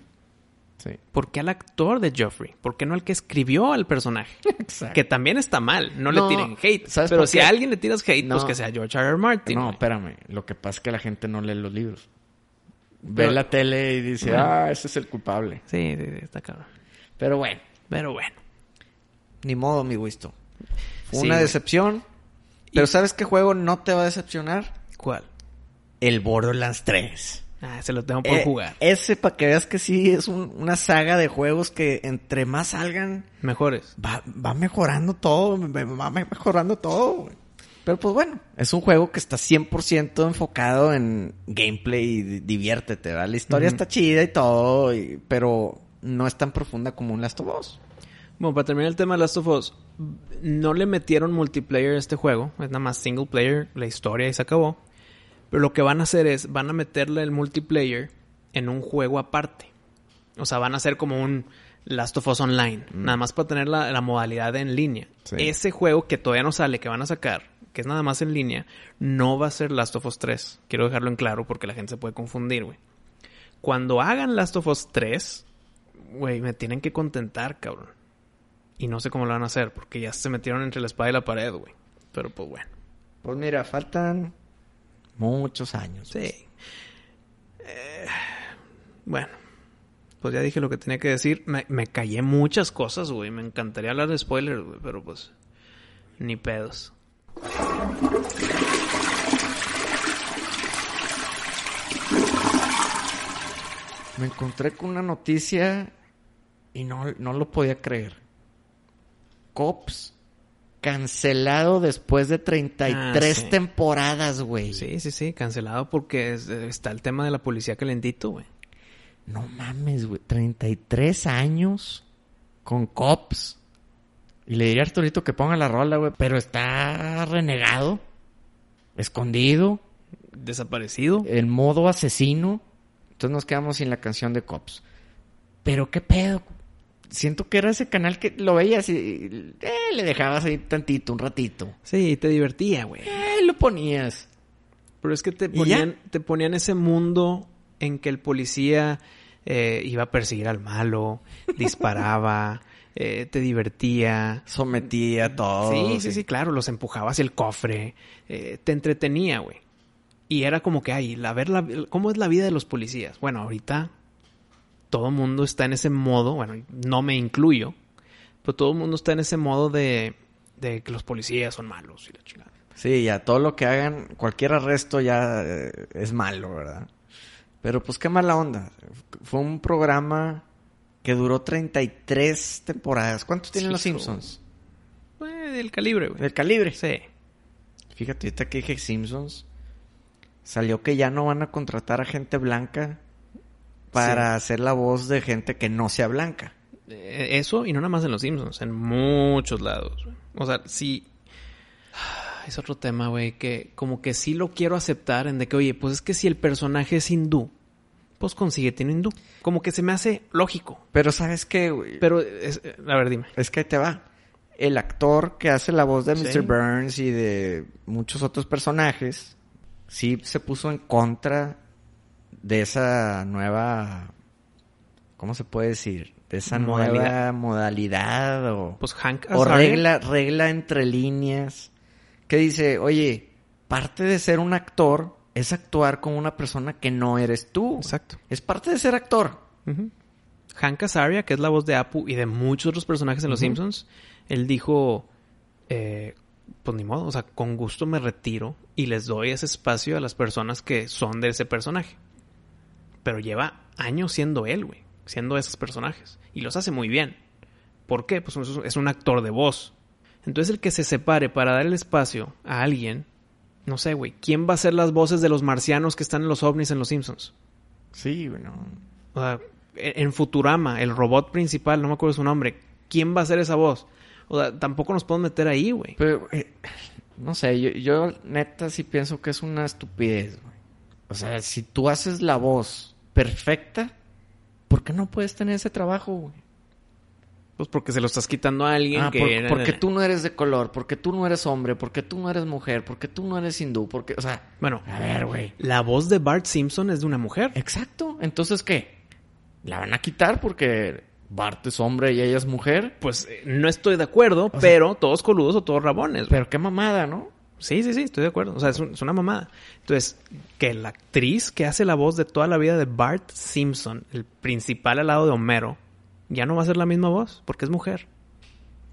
Sí. ¿Por qué al actor de Joffrey? ¿Por qué no al que escribió al personaje? Exacto. Que también está mal, no, No, le tiren hate. ¿sabes Pero si a alguien le tiras hate, No. pues que sea George R. R. Martin. No, güey. espérame. Lo que pasa es que la gente no lee los libros. Ve Pero- la tele y dice, Bueno. ah, ese es el culpable. Sí, sí, sí, está cabrón. Pero bueno, Pero bueno. ni modo, mi Wisto. Fue Sí, una güey. decepción. Pero ¿sabes qué juego no te va a decepcionar? ¿Cuál? El Borderlands 3. Ah, se lo tengo por Eh, jugar. Ese, para que veas que sí, es un- una saga de juegos que entre más salgan, Mejores. va, va mejorando todo, va mejorando todo. güey. Pero pues bueno, es un juego que está 100% enfocado en gameplay y di- diviértete, ¿verdad? La historia está chida y todo, y- pero no es tan profunda como un Last of Us. Bueno, para terminar el tema de Last of Us, no le metieron multiplayer a este juego. Es nada más single player, la historia y se acabó. Pero lo que van a hacer es, van a meterle el multiplayer en un juego aparte. O sea, van a hacer como un Last of Us Online. Nada más para tener la, la modalidad en línea. Sí. Ese juego que todavía no sale, que van a sacar, que es nada más en línea, no va a ser Last of Us 3. Quiero dejarlo en claro porque la gente se puede confundir, güey. Cuando hagan Last of Us 3, güey, me tienen que contentar, cabrón. Y no sé cómo lo van a hacer, porque ya se metieron entre la espada y la pared, güey. Pero pues bueno. Pues mira, faltan muchos años. Sí. Eh, bueno. Pues ya dije lo que tenía que decir. Me, me callé muchas cosas, güey. Me encantaría hablar de spoilers, güey. Pero pues... Ni pedos. Me encontré con una noticia y no, no lo podía creer. Cops cancelado después de 33 Ah, sí. temporadas, güey. Sí, sí, sí. Cancelado porque es- está el tema de la policía calentito, güey. No mames, güey. 33 años con Cops. Y le diría a Arturito que ponga la rola, güey. Pero está renegado. Escondido. Desaparecido. En modo asesino. Entonces nos quedamos sin la canción de Cops. Pero qué pedo. Siento que era ese canal que lo veías y eh, le dejabas ahí tantito, un ratito. Sí, te divertía, güey. Eh, lo ponías. Pero es que te ¿Y ponían, te ponían ese mundo en que el policía eh, iba a perseguir al malo, disparaba, eh, te divertía. Sometía a todo. Sí, sí, sí, claro, los empujaba hacia el cofre, eh, te entretenía, güey. Y era como que, ay, la ver la, cómo es la vida de los policías. Bueno, ahorita todo el mundo está en ese modo, bueno, no me incluyo, pero todo el mundo está en ese modo de, de que los policías son malos y la chingada. Sí, ya todo lo que hagan, cualquier arresto ya eh, es malo, ¿verdad? Pero pues qué mala onda. Fue un programa que duró 33 temporadas. ¿Cuántos tienen Sí, los. Simpsons? Eh, del calibre, güey. Del calibre. Sí. Fíjate, ahorita que dije Simpsons, salió que ya no van a contratar a gente blanca para Sí. hacer la voz de gente que no sea blanca. Eh, Eso, y no nada más en los Simpsons, en muchos lados. güey. O sea, sí. Es otro tema, güey, que como que sí lo quiero aceptar en de que, oye, pues es que si el personaje es hindú, pues consíguete un hindú. Como que se me hace lógico. Pero ¿sabes qué, güey? Pero, es- a ver, dime. Es que ahí te va. El actor que hace la voz de Sí. Mr. Burns y de muchos otros personajes, sí se puso en contra de esa nueva... ¿Cómo se puede decir? De esa Modalidad. nueva modalidad o... Pues Hank o regla, regla entre líneas. Que dice, oye, parte de ser un actor es actuar como una persona que no eres tú. Exacto. Es parte de ser actor. Hank Azaria, que es la voz de Apu y de muchos otros personajes en Los Ujú. Simpsons, él dijo, eh, pues ni modo, o sea, con gusto me retiro y les doy ese espacio a las personas que son de ese personaje. Pero lleva años siendo él, güey, siendo esos personajes. Y los hace muy bien. ¿Por qué? Pues es un- es un actor de voz. Entonces el que se separe para dar el espacio a alguien, no sé, güey, ¿quién va a ser las voces de los marcianos que están en los ovnis en Los Simpsons? Sí, bueno. O sea, en en Futurama, el robot principal, no me acuerdo su nombre, ¿quién va a hacer esa voz? O sea, tampoco nos podemos meter ahí, güey. Pero, eh, no sé, yo, yo neta sí pienso que es una estupidez, güey. O sea, si tú haces la voz perfecta, ¿por qué no puedes tener ese trabajo, güey? Pues porque se lo estás quitando a alguien Ah, que... por- era- porque tú no eres de color, porque tú no eres hombre, porque tú no eres mujer, porque tú no eres hindú, porque, o sea, Bueno, a ver, güey. la voz de Bart Simpson es de una mujer. Exacto. Entonces, ¿qué? ¿La van a quitar porque Bart es hombre y ella es mujer? Pues eh, no estoy de acuerdo, pero todos coludos o todos rabones. Pero qué mamada, ¿no? Sí, sí, sí, estoy de acuerdo. O sea, es, un- es una mamada. Entonces, que la actriz que hace la voz de toda la vida de Bart Simpson, el principal al lado de Homero, ya no va a ser la misma voz porque es mujer.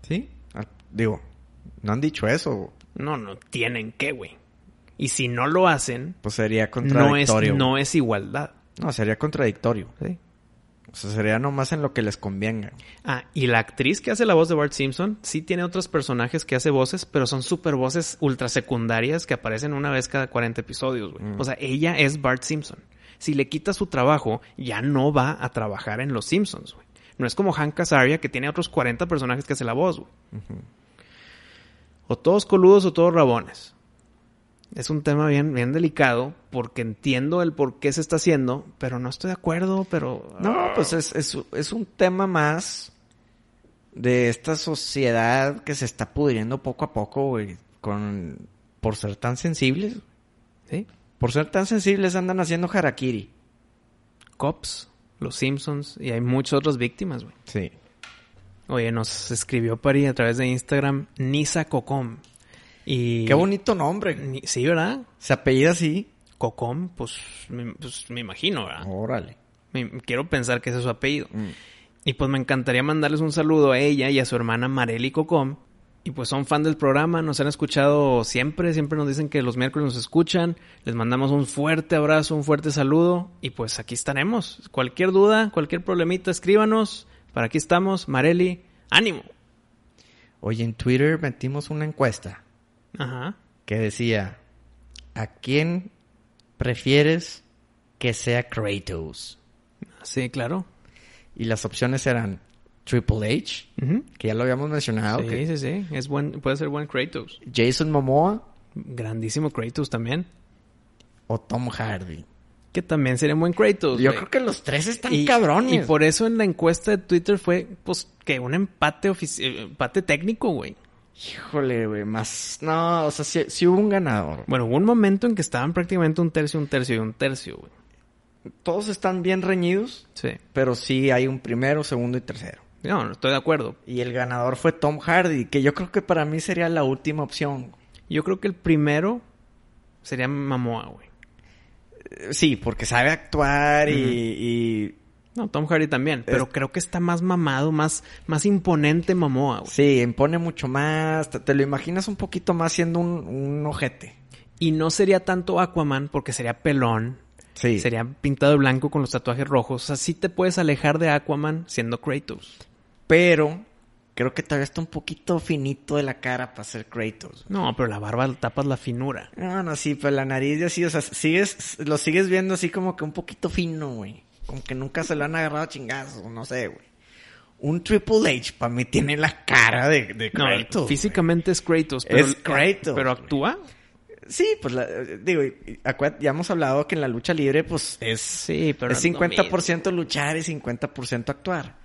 Sí. Ah, digo, no han dicho eso. No, no tienen que, güey. Y si no lo hacen, Pues sería no es, contradictorio. no es igualdad. No, sería contradictorio. ¿sí? O sea, sería nomás en lo que les convenga. Ah, y la actriz que hace la voz de Bart Simpson sí tiene otros personajes que hace voces, pero son super voces ultra secundarias que aparecen una vez cada 40 episodios, güey. Mm. O sea, ella es Bart Simpson. Si le quita su trabajo, ya no va a trabajar en Los Simpsons, güey. No es como Hank Azaria que tiene otros 40 personajes que hace la voz, güey. O todos coludos o todos rabones. Es un tema bien, bien delicado porque entiendo el por qué se está haciendo, pero no estoy de acuerdo, pero... No, pues es, es, es un tema más de esta sociedad que se está pudriendo poco a poco, güey. Con, por ser tan sensibles. ¿Sí? Por ser tan sensibles andan haciendo harakiri. Cops, Los Simpsons y hay muchas otras víctimas, güey. Sí. Oye, nos escribió Pari a través de Instagram Nisa Cocom. Y... Qué bonito nombre. Ni- Sí, ¿verdad? Se apellida así. Cocom, pues me, pues, me imagino, ¿verdad? Órale. Me- quiero pensar que ese es su apellido. Mm. Y pues me encantaría mandarles un saludo a ella y a su hermana Marely Cocom. Y pues son fan del programa, nos han escuchado siempre, siempre nos dicen que los miércoles nos escuchan. Les mandamos un fuerte abrazo, un fuerte saludo. Y pues aquí estaremos. Cualquier duda, cualquier problemita, escríbanos. Para aquí estamos, Marely, ánimo. Oye, en Twitter metimos una encuesta Ajá. que decía, ¿a quién prefieres que sea Kratos? Sí, claro. Y las opciones eran Triple H, que ya lo habíamos mencionado, sí, que sí, sí. Es buen, puede ser buen Kratos. Jason Momoa Grandísimo Kratos también. o Tom Hardy. Que también sería un buen Kratos. Yo creo que los tres están y, cabrones. Y por eso en la encuesta de Twitter fue, pues, que un empate eh, empate técnico, güey. Híjole, güey, más... No, o sea, sí, sí hubo un ganador. Bueno, hubo un momento en que estaban prácticamente un tercio, un tercio y un tercio, güey. Todos están bien reñidos, Sí. pero sí hay un primero, segundo y tercero. No, no estoy de acuerdo. Y el ganador fue Tom Hardy, que yo creo que para mí sería la última opción. Yo creo que el primero sería Mamoa, güey. Eh, Sí, porque sabe actuar y, y- No, Tom Hardy también. Pero Es- creo que está más mamado, más, más imponente Mamoa, güey. Sí, impone mucho más. Te, te lo imaginas un poquito más siendo un, un ojete. Y no sería tanto Aquaman porque sería pelón. Sí. Sería pintado de blanco con los tatuajes rojos. O sea, sí te puedes alejar de Aquaman siendo Kratos. Pero creo que todavía está un poquito finito de la cara para ser Kratos. No, pero la barba tapas la finura. No, no, sí, pero la nariz ya sí, o sea, sigues, lo sigues viendo así como que un poquito fino, güey. Como que nunca se lo han agarrado a chingazos, no sé, güey. Un Triple H para mí tiene la cara de, de No, Kratos. güey. físicamente es Kratos. Pero, Es Kratos, Pero actúa. Sí, pues la- digo, ya hemos hablado que en la lucha libre, pues es, Sí, pero es no lo 50% luchar y 50% actuar.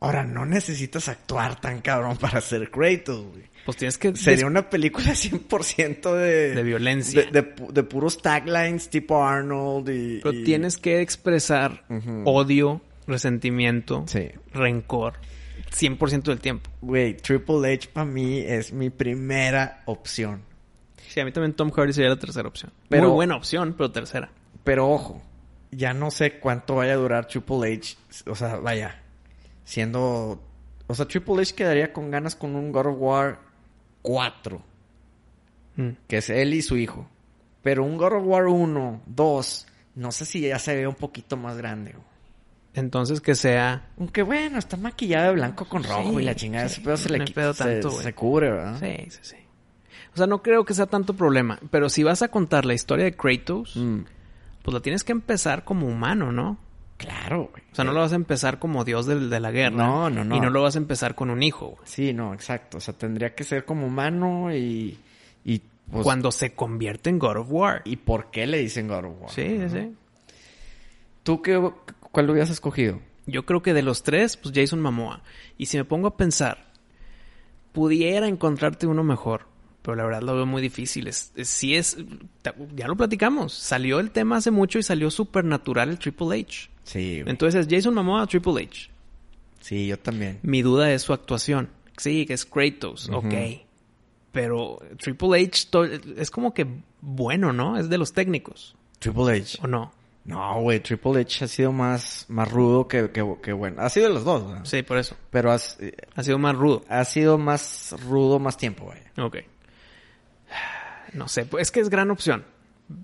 Ahora, no necesitas actuar tan cabrón para ser Kratos, güey. Pues tienes que... Sería una película 100% de... De violencia. De, de pu- de puros taglines tipo Arnold y... Pero y- tienes que expresar odio, resentimiento, Sí. rencor 100% del tiempo. Güey, Triple H para mí es mi primera opción. Sí, a mí también Tom Hardy sería la tercera opción. Pero- Muy buena opción, pero tercera. Pero ojo, ya no sé cuánto vaya a durar Triple H. O sea, vaya, siendo... O sea, Triple H quedaría con ganas con un God of War 4, Mm. que es él y su hijo. Pero un God of War 1, 2, no sé si ya se ve un poquito más grande. güey. Entonces que sea... Aunque bueno, está maquillado de blanco con rojo Sí, y la chingada. sí, ese pedo se le pedo se- tanto, se, cubre, ¿verdad? Sí, sí, sí. O sea, no creo que sea tanto problema. Pero si vas a contar la historia de Kratos, Mm, pues la tienes que empezar como humano, ¿no? claro, güey. O sea, no lo vas a empezar como dios del- de, la guerra. No, no, no. Y no lo vas a empezar con un hijo. güey. Sí, no, exacto. O sea, tendría que ser como humano y... y pues, Cuando se convierte en God of War. ¿Y por qué le dicen God of War? Sí, sí, sí. ¿Tú qué, cuál lo hubieras escogido? Yo creo que de los tres, pues Jason Momoa. Y si me pongo a pensar, pudiera encontrarte uno mejor. Pero la verdad lo veo muy difícil. Es, es- sí es... Ya lo platicamos. Salió el tema hace mucho y salió súper natural el Triple H. Sí, güey. Entonces, Jason Momoa, Triple H. sí, yo también. Mi duda es su actuación. Sí, que es Kratos, Ujú. ok. Pero Triple H es como que bueno, ¿no? Es de los técnicos, Triple H. ¿o no? No, güey, Triple H ha sido más, más rudo que, que, que bueno. Ha sido de los dos, ¿verdad? Sí, por eso. Pero has- eh, Ha sido más rudo. ha sido más rudo más tiempo, güey. Ok. No sé, pues es que es gran opción.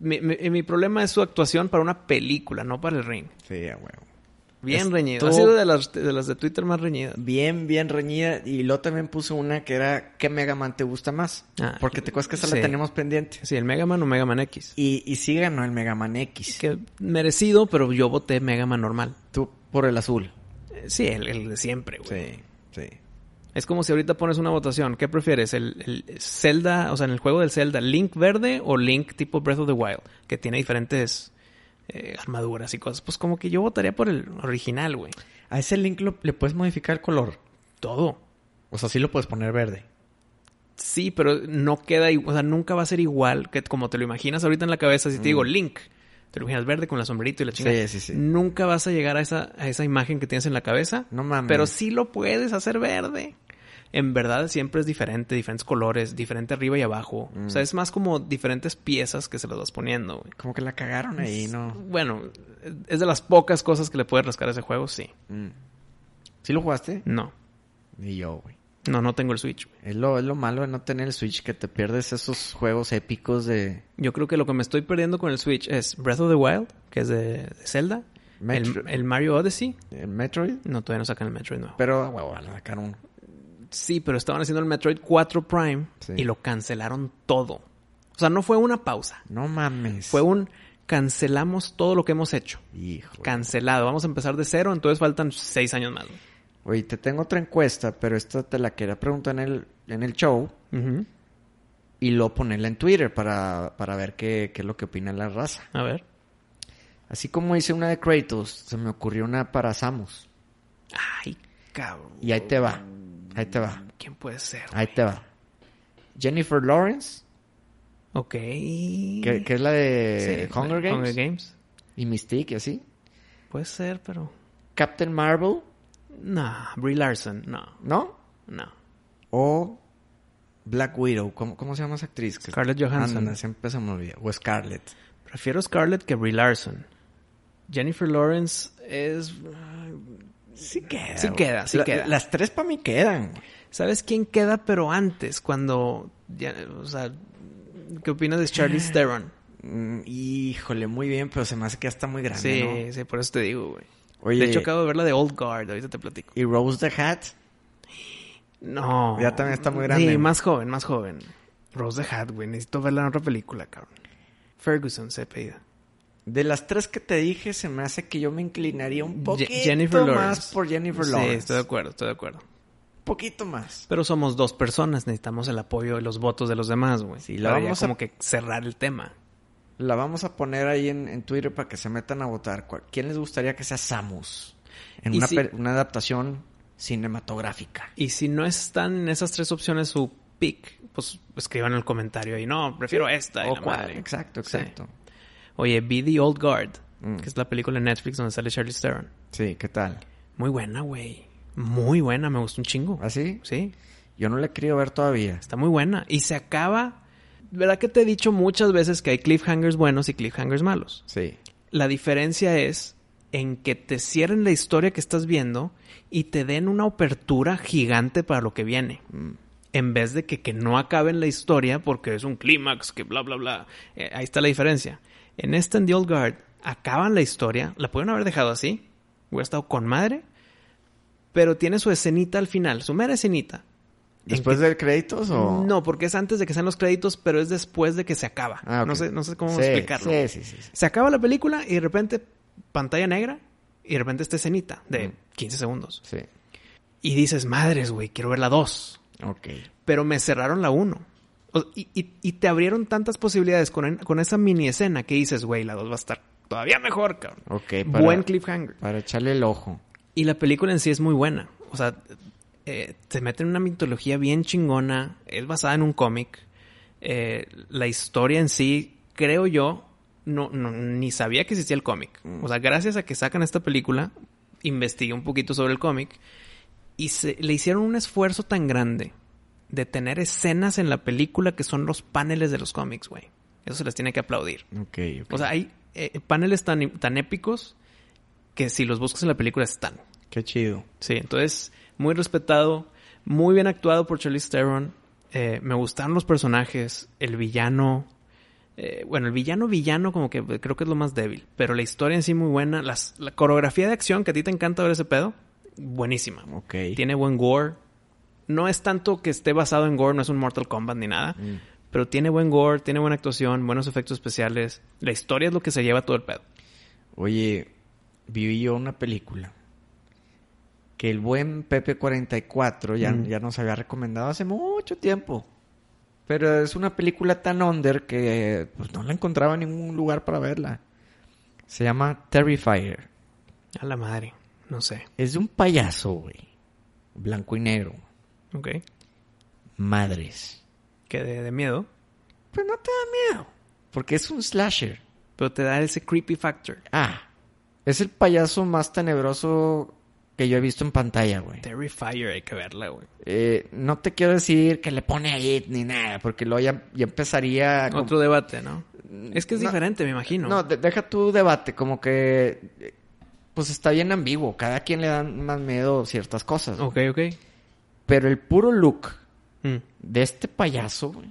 Mi, mi- mi problema es su actuación para una película, no para el ring. Sí, a huevo. Bien Estuvo- reñido. Ha sido de las, de las de Twitter más reñidas. Bien, bien reñida. Y luego también puso una que era ¿qué Mega Man te gusta más? Ah, Porque te acuerdas que esa sí. la tenemos pendiente. Sí, el Mega Man o Mega Man X. Y, y sí ganó el Mega Man X. Que merecido, pero yo voté Mega Man normal. Tú por el azul. Eh, Sí, el, el de siempre, güey. Sí, sí. Es como si ahorita pones una votación. ¿Qué prefieres? ¿El, el Zelda, o sea, en el juego del Zelda, Link verde o Link tipo Breath of the Wild? Que tiene diferentes eh, armaduras y cosas. Pues como que yo votaría por el original, güey. A ese link lo- le puedes modificar el color. Todo. O sea, sí lo puedes poner verde. Sí, pero no queda igual. O sea, nunca va a ser igual que como te lo imaginas ahorita en la cabeza. Si te digo Link, te lo imaginas verde con la sombrerito y la chingada. Mm. Sí, sí, sí. Nunca vas a llegar a esa, a esa imagen que tienes en la cabeza. No mames. Pero sí lo puedes hacer verde. En verdad siempre es diferente, diferentes colores, diferente arriba y abajo. Mm. O sea, es más como diferentes piezas que se las vas poniendo, güey. Como que la cagaron ahí, ¿no? Bueno, es de las pocas cosas que le puedes rascar a ese juego, sí. Mm. ¿Sí lo jugaste? No, Ni yo, güey. no, no tengo el Switch. güey. Es lo, es lo malo de no tener el Switch, que te pierdes esos juegos épicos de... Yo creo que lo que me estoy perdiendo con el Switch es Breath of the Wild, que es de, de Zelda. El, el Mario Odyssey. el Metroid. No, todavía no sacan el Metroid nuevo. Pero, huevo, van a sacar uno. Sí, pero estaban haciendo el Metroid 4 Prime Sí. y lo cancelaron todo. O sea, no fue una pausa. No mames. Fue un cancelamos todo lo que hemos hecho. Hijo. Cancelado. Vamos a empezar de cero, entonces faltan seis años más. Oye, te tengo otra encuesta, pero esta te la quería preguntar en el, en el show y luego ponerla en Twitter para, para ver qué, qué es lo que opina la raza. A ver. Así como hice una de Kratos, se me ocurrió una para Samus. Ay, cabrón. Y ahí te va. Ahí te va. ¿Quién puede ser? Ahí te va. Jennifer Lawrence, Ok. que, que es la de Sí, Hunger Games. Hunger Games. Y Mystique y así. Puede ser, pero... Captain Marvel, No, Brie Larson, no, ¿no? no. O Black Widow. ¿Cómo, cómo se llama esa actriz? Scarlett Johansson. Ándale, siempre se me olvida. O Scarlett. Prefiero Scarlett que Brie Larson. Jennifer Lawrence es... Sí queda. Sí queda, sí La- queda. Las tres para mí quedan. ¿Sabes quién queda pero antes? Cuando... ya, o sea, ¿qué opinas de Charlize Theron? Mm, híjole, muy bien, pero se me hace que ya está muy grande, Sí, ¿no? sí, por eso te digo, güey. Oye, De hecho, acabo de ver la de Old Guard, ahorita te platico. ¿y Rose the Hat? No. Ya también está muy grande. Sí, más joven, más joven. Rose the Hat, güey. Necesito verla en otra película, cabrón. Ferguson se pedido. De las tres que te dije, se me hace que yo me inclinaría un poquito Jennifer más Lawrence. por Jennifer Sí, Lawrence. estoy de acuerdo, estoy de acuerdo. Un poquito más. Pero somos dos personas, necesitamos el apoyo y los votos de los demás, güey. Sí, la vamos a- como que cerrar el tema. La vamos a poner ahí en, en Twitter para que se metan a votar. ¿Cuál- ¿Quién les gustaría que sea Samus? En Y una, si- per- una adaptación cinematográfica. Y si no están en esas tres opciones su pick, pues escriban en el comentario ahí, no, prefiero esta. y O madre. Exacto, Sí. Oye, Be the Old Guard, Mm. que es la película en Netflix donde sale Charlie Theron. Sí, ¿qué tal? Muy buena, güey. Muy buena, me gustó un chingo. ¿Así? Sí, Yo no la he querido ver todavía. está muy buena. Y se acaba... ¿Verdad que te he dicho muchas veces que hay cliffhangers buenos y cliffhangers malos? Sí. La diferencia es en que te cierren la historia que estás viendo y te den una apertura gigante para lo que viene. Mm. En vez de que, que no acaben la historia porque es un clímax, que bla, bla, bla. Eh, ahí está la diferencia. En este en The Old Guard acaban la historia, la pueden haber dejado así, hubiera estado con madre, pero tiene su escenita al final, su mera escenita. en ¿Después que- de créditos o...? No, porque es antes de que sean los créditos, pero es después de que se acaba. Ah, no, sé, no sé cómo Sí, explicarlo. Sí, sí, sí. sí. Se acaba la película y de repente pantalla negra y de repente esta escenita de Mm. 15 segundos. Sí. Y dices, madres, güey, quiero ver la 2. Ok. Pero me cerraron la 1. Y, y- y te abrieron tantas posibilidades con, con esa mini escena que dices, güey, la 2 va a estar todavía mejor, cabrón. Ok, para, Buen cliffhanger. para echarle el ojo. Y la película en sí es muy buena. O sea, eh, te mete en una mitología bien chingona. Es basada en un cómic. Eh, la historia en sí, creo yo, no, no- ni sabía que existía el cómic. O sea, gracias a que sacan esta película, investigué un poquito sobre el cómic. Y se, le hicieron un esfuerzo tan grande de tener escenas en la película que son los paneles de los cómics, güey. Eso se les tiene que aplaudir. Ok, ok. O sea, hay eh, paneles tan, tan épicos que si los buscas en la película están. Qué chido. Sí, entonces, muy respetado, muy bien actuado por Charlize Theron. Eh, me gustaron los personajes, el villano. eh, bueno, el villano, villano, como que creo que es lo más débil. Pero la historia en sí muy buena. Las, la coreografía de acción, que a ti te encanta ver ese pedo, buenísima. Ok. Tiene buen gore. No es tanto que esté basado en gore, no es un Mortal Kombat ni nada. Mm. Pero tiene buen gore, tiene buena actuación, buenos efectos especiales. La historia es lo que se lleva todo el pedo. Oye, viví yo una película que el buen Pepe 44 ya, Mm. ya nos había recomendado hace mucho tiempo. Pero es una película tan under que pues, no la encontraba en ningún lugar para verla. Se llama Terrifier. A la madre, no sé. Es de un payaso, güey. Blanco y negro. Ok. Madres. Que de, de miedo. Pues no te da miedo. Porque es un slasher. Pero te da ese creepy factor. Ah. Es el payaso más tenebroso que yo he visto en pantalla, güey. Terrifier, hay que verla, güey. Eh, no te quiero decir que le pone ahí ni nada, porque luego ya, ya empezaría... como- Otro debate, ¿no? Es que es No, diferente, me imagino. No, de- deja tu debate, como que... eh, Pues está bien ambiguo, cada quien le dan más miedo ciertas cosas. Ok, ok. Pero el puro look Mm. de este payaso, güey,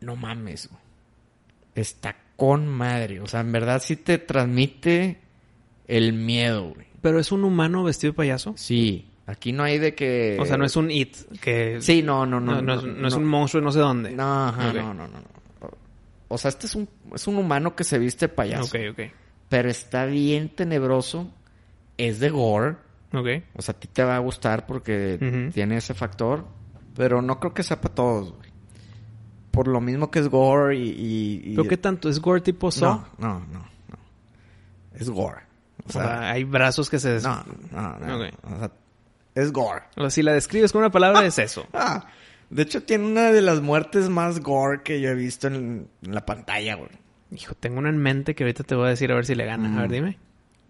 no mames, güey. Está con madre. O sea, en verdad sí te transmite el miedo, güey. Pero es un humano vestido de payaso. Sí, aquí no hay de que... O sea, no es un it que... Sí, no, no, no. no, no es, no es un monstruo no sé dónde. No, ajá, no, no, no, no. O sea, este es un, es un humano que se viste de payaso. Ok, ok. Pero está bien tenebroso. Es de gore. Ok. O sea, a ti te va a gustar porque tiene ese factor. Pero no creo que sea para todos, güey. Por lo mismo que es gore y... y- y- ¿Pero qué tanto? ¿Es gore tipo Saw? No, no, no, no. Es gore. O O sea, sea, hay brazos que se... des- no, no, no. Ok. O sea, es gore. O sea, si la describes con una palabra es eso. Ah, De hecho, tiene una de las muertes más gore que yo he visto en, en la pantalla, güey. Hijo, tengo una en mente que ahorita te voy a decir a ver si le gana. A ver, dime.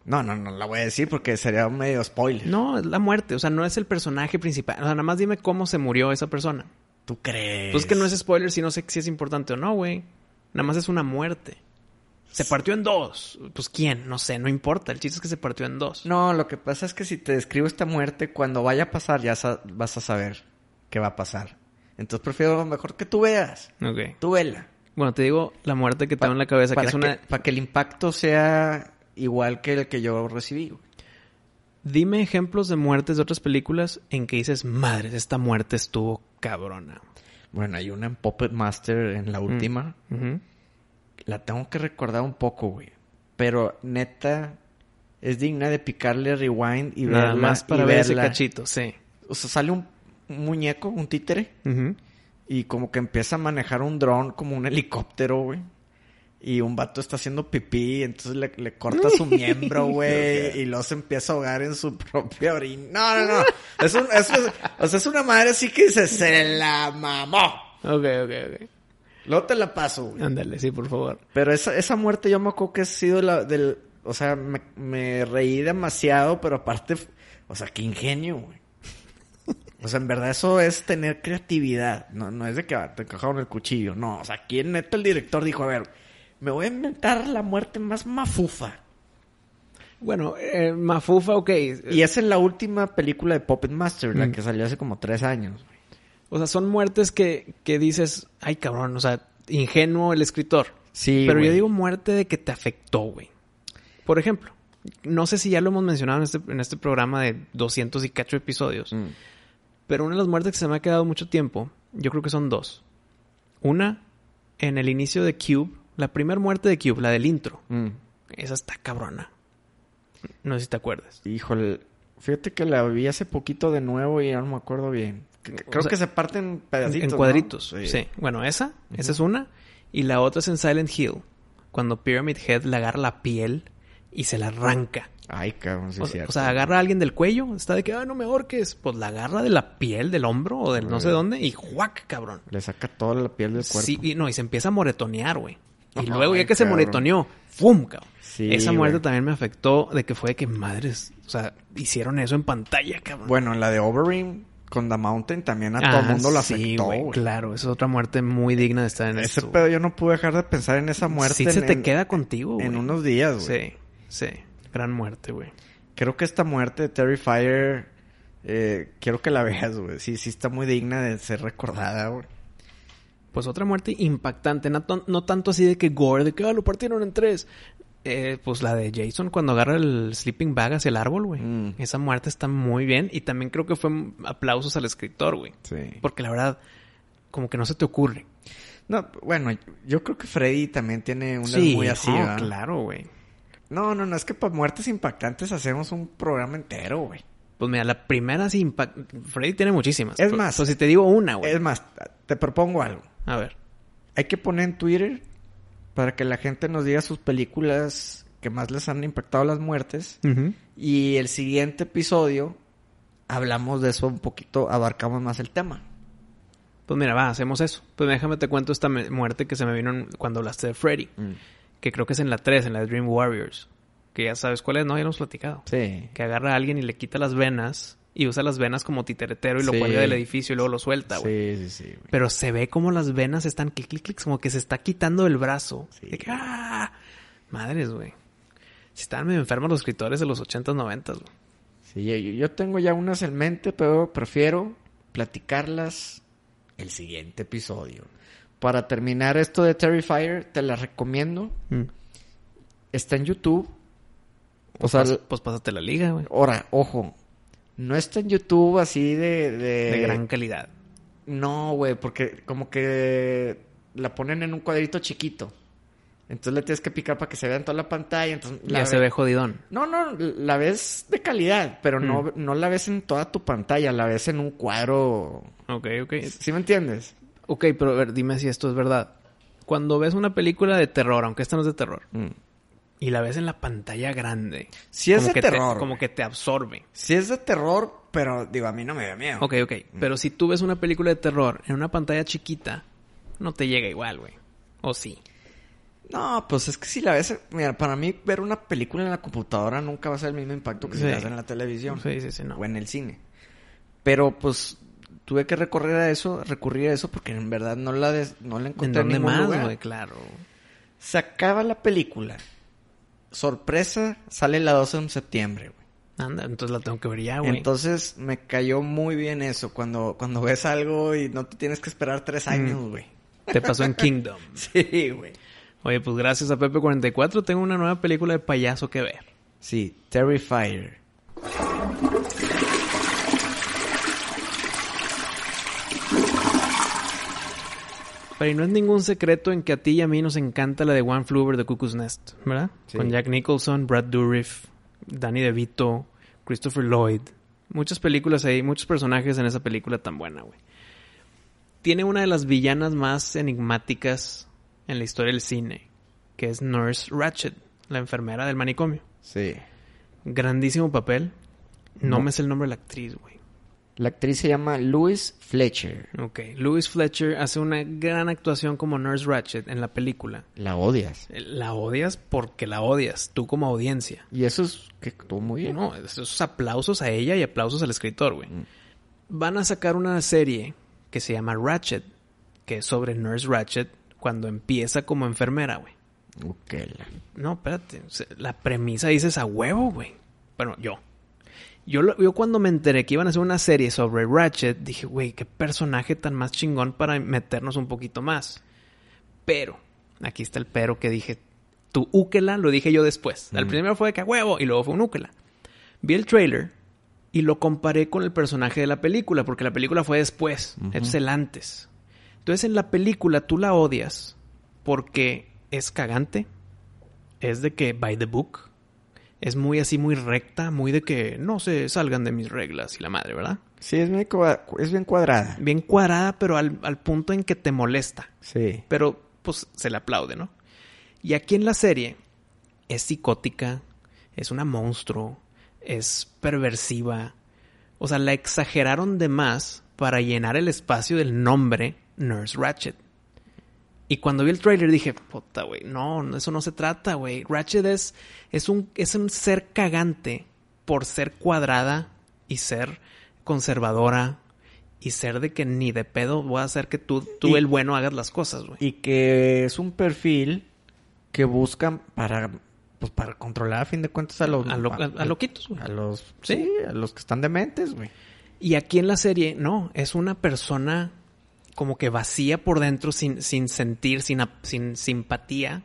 No, no, no la voy a decir porque sería un medio spoiler. No, es la muerte. O sea, no es el personaje principal. O sea, nada más dime cómo se murió esa persona. ¿Tú crees? Pues que no es spoiler si no sé si es importante o no, güey. Nada más es una muerte. Se partió en dos. Pues quién, no sé, no importa. El chiste es que se partió en dos. No, lo que pasa es que si te describo esta muerte, cuando vaya a pasar ya vas a saber qué va a pasar. Entonces prefiero mejor que tú veas. Ok. Tú vela. Bueno, te digo la muerte que tengo en la cabeza, que es una... para que el impacto sea igual que el que yo recibí. Dime ejemplos de muertes de otras películas en que dices, madre, esta muerte estuvo cabrona. Bueno, hay una en Puppet Master en la última. Ujú. La tengo que recordar un poco, güey. Pero neta, es digna de picarle rewind y Nada verla. más para y ver ese verla. cachito, sí. O sea, sale un, muñeco, un títere, y como que empieza a manejar un dron como un helicóptero, güey. Y un vato está haciendo pipí, entonces le, le corta su miembro, güey, y luego se empieza a ahogar en su propia orina. No, no, no. Es, un, es, es- o sea, es una madre así que dice, se la mamó. Ok, ok, ok. Luego te la paso, güey. Ándale, sí, por favor. Pero esa, esa muerte yo me acuerdo que ha sido la del... O sea, me, me reí demasiado, pero aparte... O sea, qué ingenio, güey. O sea, en verdad eso es tener creatividad. No, no es de que te encajaron el cuchillo. No, o sea, aquí neta el director dijo, a ver, me voy a inventar la muerte más mafufa. Bueno, eh, Mafufa, ok. Y es en la última película de Puppet Master, la Mm. que salió hace como tres años. O sea, son muertes que, que dices, ay cabrón, o sea, ingenuo el escritor. Sí, Pero güey. yo digo muerte de que te afectó, güey. Por ejemplo, no sé si ya lo hemos mencionado en este, en este programa de 200 y cacho episodios, Mm. pero una de las muertes que se me ha quedado mucho tiempo, yo creo que son dos. Una, en el inicio de Cube, la primera muerte de Cube, la del intro. Mm. Esa está cabrona. No sé si te acuerdas. Híjole, fíjate que la vi hace poquito de nuevo y ya no me acuerdo bien. Creo sea, que se parten En- pedacitos. en ¿no? cuadritos. Sí. Bueno, esa, esa es una. Y la otra es en Silent Hill. Cuando Pyramid Head le agarra la piel y se la arranca. Ay, cabrón, sí o, cierto. o sea, agarra a alguien del cuello, está de que, ah, no me ahorques. Pues la agarra de la piel, del hombro o del no sé dónde y ¡juac, cabrón! Le saca toda la piel del cuerpo. Sí, y no, y se empieza a moretonear, güey. Y luego, ya que se moretoneó, ¡fum, cabrón! Sí, Esa muerte güey. también me afectó de que fue de que madres, o sea, hicieron eso en pantalla, cabrón. Bueno, la de Overeem con The Mountain también a todo el Ah, mundo lo sí, afectó, güey, güey. Claro, esa es otra muerte muy digna de estar en Ese esto. pedo yo no pude dejar de pensar en esa muerte. Sí se en- te en- queda contigo, güey. En unos días, güey. Sí, sí. Gran muerte, güey. Creo que esta muerte de Terry Fire, eh, quiero que la veas, güey. Sí, sí está muy digna de ser recordada, güey. Pues otra muerte impactante. No, tanto así de que gore, de que ah, lo partieron en tres. Eh, pues la de Jason cuando agarra el sleeping bag hacia el árbol, güey. Mm. Esa muerte está muy bien. Y también creo que fue aplausos al escritor, güey. Sí. Porque la verdad, como que no se te ocurre. No, bueno, yo creo que Freddy también tiene una sí, muy así, no, ¿verdad? claro, güey. No, no, no, es que para muertes impactantes hacemos un programa entero, güey. Pues mira, la primera sí impact... Freddy tiene muchísimas. Es Pues- más- Pues si te digo una, güey. Es más, te propongo algo. A ver. Hay que poner en Twitter para que la gente nos diga sus películas que más les han impactado las muertes. Y el siguiente episodio hablamos de eso un poquito, abarcamos más el tema. Pues mira, va, hacemos eso. Pues déjame te cuento esta muerte que se me vino cuando hablaste de Freddy. Que creo que es en la 3, en la de Dream Warriors. Que ya sabes cuál es, ¿no? Ya lo hemos platicado. Sí. Que agarra a alguien y le quita las venas y usa las venas como titeretero y lo Sí. cuelga del edificio y luego lo suelta, güey. Sí, sí, sí. güey. Pero se ve como las venas están clic, clic, clic, como que se está quitando el brazo. Sí. De que, ¡ah! Madres, güey. Si estaban medio enfermos los escritores de los 80s, 90s, güey. Sí, yo, yo tengo ya unas en mente, pero prefiero platicarlas el siguiente episodio. Para terminar esto de Terrifier, te la recomiendo. Está en YouTube. O Pues, sea, pas- pues pásate la liga, güey. ahora, ojo. No está en YouTube así de... De, De gran calidad. No, güey, porque como que la ponen en un cuadrito chiquito. Entonces le tienes que picar para que se vea en toda la pantalla. Entonces, la Ya se ve- ve jodidón. No, no, la ves de calidad, pero Mm. no, no la ves en toda tu pantalla, la ves en un cuadro. Ok, ok. ¿Sí me entiendes? Ok, pero a ver, dime si esto es verdad. Cuando ves una película de terror, aunque esta no es de terror, Mm. Y la ves en la pantalla grande. Sí es como de que te- terror, como que te absorbe. Sí es de terror, pero digo, a mí no me da miedo. Ok, ok. Pero si tú ves una película de terror en una pantalla chiquita, no te llega igual, güey. O sí. No, pues es que si la ves... Mira, para mí ver una película en la computadora nunca va a ser el mismo impacto que si la ves en la televisión. Sí, sí, sí, no. O en el cine. Pero pues tuve que recorrer a eso, recurrir a eso porque en verdad no la, des- no la ¿En encontré en, dónde ningún más, lugar. güey? Claro. Se acaba la película. Sorpresa, sale la 12 de septiembre, güey. Anda, entonces la tengo que ver ya, güey. Entonces me cayó muy bien eso. Cuando, cuando ves algo y no te tienes que esperar tres años, güey. Te pasó en Kingdom. Sí, güey. Oye, pues gracias a Pepe44 tengo una nueva película de payaso que ver. Sí, Terrifier. Pero no es ningún secreto en que a ti y a mí nos encanta la de One Flew Over the Cuckoo's Nest, ¿verdad? Sí. Con Jack Nicholson, Brad Dourif, Danny DeVito, Christopher Lloyd. Muchas películas ahí, muchos personajes en esa película tan buena, güey. Tiene una de las villanas más enigmáticas en la historia del cine, que es Nurse Ratched, la enfermera del manicomio. Sí. Grandísimo papel. No, No. me sé el nombre de la actriz, güey. La actriz se llama Louise Fletcher. Ok. Louis Fletcher hace una gran actuación como Nurse Ratched en la película. La odias. La odias porque la odias, tú como audiencia. Y eso es que actuó muy bien. No, esos aplausos a ella y aplausos al escritor, güey. Mm. Van a sacar una serie que se llama Ratchet, que es sobre Nurse Ratchet cuando empieza como enfermera, güey. Ok, la- No, espérate. La premisa dices a huevo, güey. Bueno, yo. Yo, lo- yo cuando me enteré que iban a hacer una serie sobre Ratchet, dije, güey, qué personaje tan más chingón para meternos un poquito más. Pero, aquí está el pero que dije, tu úquela lo dije yo después. Mm. primero fue de que huevo y luego fue un úquela. Vi el trailer y lo comparé con el personaje de la película, porque la película fue después, Ujú. es el antes. Entonces en la película tú la odias porque es cagante, es de que by the book, es muy así, muy recta, muy de que no se salgan de mis reglas y la madre, ¿verdad? Sí, es bien, cua- es bien cuadrada. Bien cuadrada, pero al, al punto en que te molesta. Sí. Pero pues se le aplaude, ¿no? Y aquí en la serie es psicótica, es una monstruo, es perversiva. O sea, la exageraron de más para llenar el espacio del nombre Nurse Ratchet. Y cuando vi el trailer dije, puta, güey, no, no, eso no se trata, güey. Ratchet es, es, un, es un ser cagante por ser cuadrada y ser conservadora y ser de que ni de pedo voy a hacer que tú, tú Y- el bueno, hagas las cosas, güey. Y que es un perfil que buscan para pues para controlar a fin de cuentas a los A lo- a- a loquitos, güey. a los Sí. sí, a los que están dementes, güey. Y aquí en la serie, no, es una persona como que vacía por dentro, sin, sin sentir, sin, sin simpatía.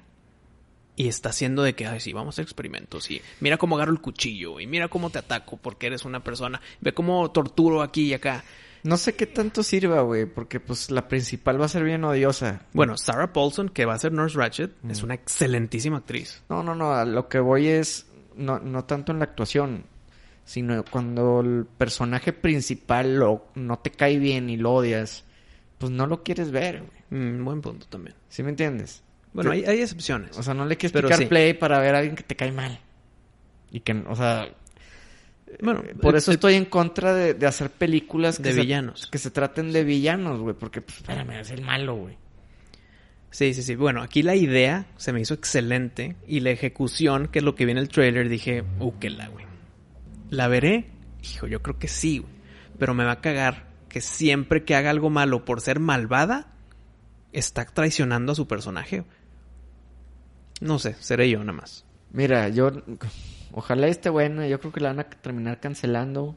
Y está haciendo de que, ay, sí, vamos a experimentos. Y mira cómo agarro el cuchillo. Y mira cómo te ataco porque eres una persona. Ve cómo torturo aquí y acá. No sé qué tanto sirva, güey, porque pues la principal va a ser bien odiosa. Bueno, Sarah Paulson, que va a ser Nurse Ratchet, es una excelentísima actriz. No, no, no, a lo que voy es no, no tanto en la actuación, sino cuando el personaje principal lo, no te cae bien y lo odias, pues no lo quieres ver, güey. Mm, buen punto también. ¿Sí me entiendes? Bueno, hay, hay excepciones. O sea, no le quieres Pero picar sí. play para ver a alguien que te cae mal. Y que, o sea, bueno, por el- eso el- estoy en contra de, de hacer películas que de se, villanos. que se traten de villanos, güey, porque, pues, espérame, es el malo, güey. Sí, sí, sí. Bueno, aquí la idea se me hizo excelente y la ejecución, que es lo que viene el trailer, dije, uh, que la, güey. ¿La veré? Hijo, yo creo que sí, güey. Pero me va a cagar que siempre que haga algo malo por ser malvada, está traicionando a su personaje. No sé, seré yo nada más. Mira, yo, ojalá esté buena, yo creo que la van a terminar cancelando.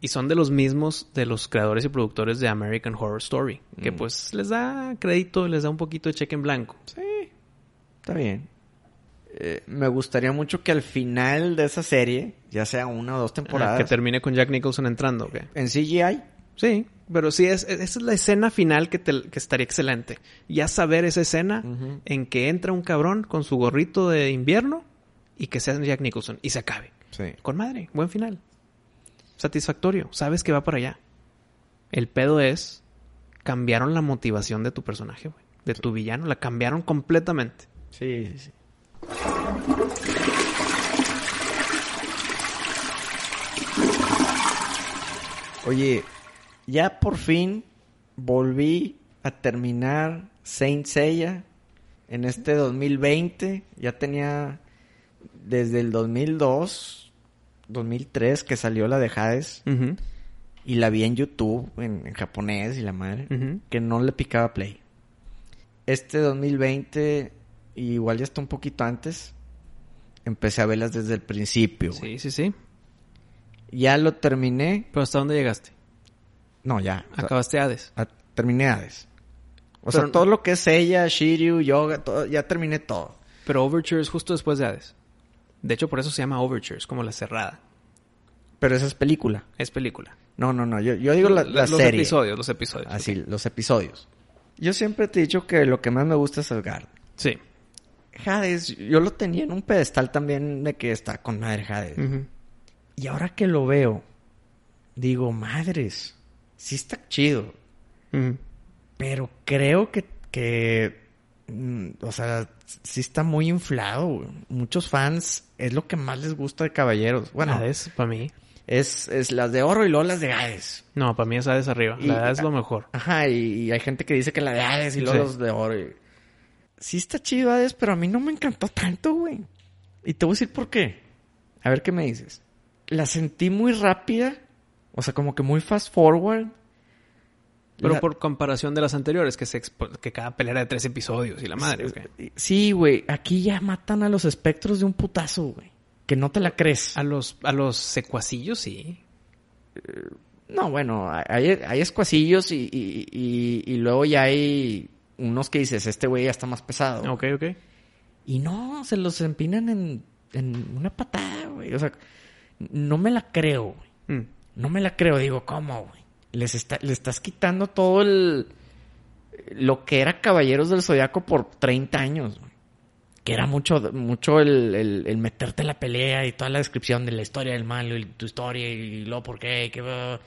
Y son de los mismos de los creadores y productores de American Horror Story, que Mm. pues les da crédito, les da un poquito de cheque en blanco. Sí, está bien. Eh, me gustaría mucho que al final de esa serie, ya sea una o dos Ah, temporadas, que termine con Jack Nicholson entrando, en CGI, Sí, pero sí, es, esa es la escena final que, te- que estaría excelente. Ya saber esa escena en que entra un cabrón con su gorrito de invierno y que sea Jack Nicholson y se acabe. sí. Con madre, buen final. Satisfactorio, sabes que va para allá. El pedo es, cambiaron la motivación de tu personaje, güey. De tu villano, la cambiaron completamente. Sí, sí, sí. Oye, ya por fin volví a terminar Saint Seiya en este 2020. Ya tenía desde el 2002, 2003 que salió la de Hades. Y la vi en YouTube, en, en japonés y la madre. Que no le picaba play. Este 2020, y igual ya está un poquito antes, empecé a verlas desde el principio. Sí, sí, sí. Ya lo terminé. Pero ¿hasta dónde llegaste? No, ya. Acabaste Hades. a- terminé Hades. O Pero- sea, todo lo que es ella, Shiryu, Yoga, todo, ya terminé todo. Pero Overture es justo después de Hades. De hecho, por eso se llama Overture, es como la cerrada. Pero esa es película. Es película. No, no, no. Yo, yo digo la, la los serie. episodios, los episodios. Así, los episodios. Yo siempre te he dicho que lo que más me gusta es Asgard. Sí. Hades, yo lo tenía en un pedestal también de que está con madre Hades. Y ahora que lo veo, digo, madres, sí está chido. Pero creo que, que mm, o sea, sí está muy inflado. güey. Muchos fans es lo que más les gusta de Caballeros. Bueno, Hades, para mí. es, es las de oro y luego las de Hades. No, para mí es Hades arriba. Y- La Hades es lo mejor. Ajá, y, y hay gente que dice que la de Hades y luego Sí. los de oro. y- Sí está chido Hades, pero a mí no me encantó tanto, güey. Y te voy a decir por qué. A ver qué me dices. La sentí muy rápida. O sea, como que muy fast forward. Pero La- por comparación de las anteriores, que, se expo- que cada pelea era de tres episodios y la madre. Sí, ok. Sí, güey. Aquí ya matan a los espectros de un putazo, güey. Que no te la crees. A los, a los secuacillos, sí. No, bueno, hay, hay escuacillos y, y, y- y luego ya hay unos que dices, este güey ya está más pesado. Ok, ok. Y no, se los empinan en, en una patada, güey. O sea, no me la creo, güey. Mm. No me la creo. Digo, ¿cómo, güey? Les está, le estás quitando todo el... Lo que era Caballeros del Zodiaco por 30 años, güey. Que era mucho, mucho el, meterte en la pelea y toda la descripción de la historia del malo y tu historia y luego por qué, va.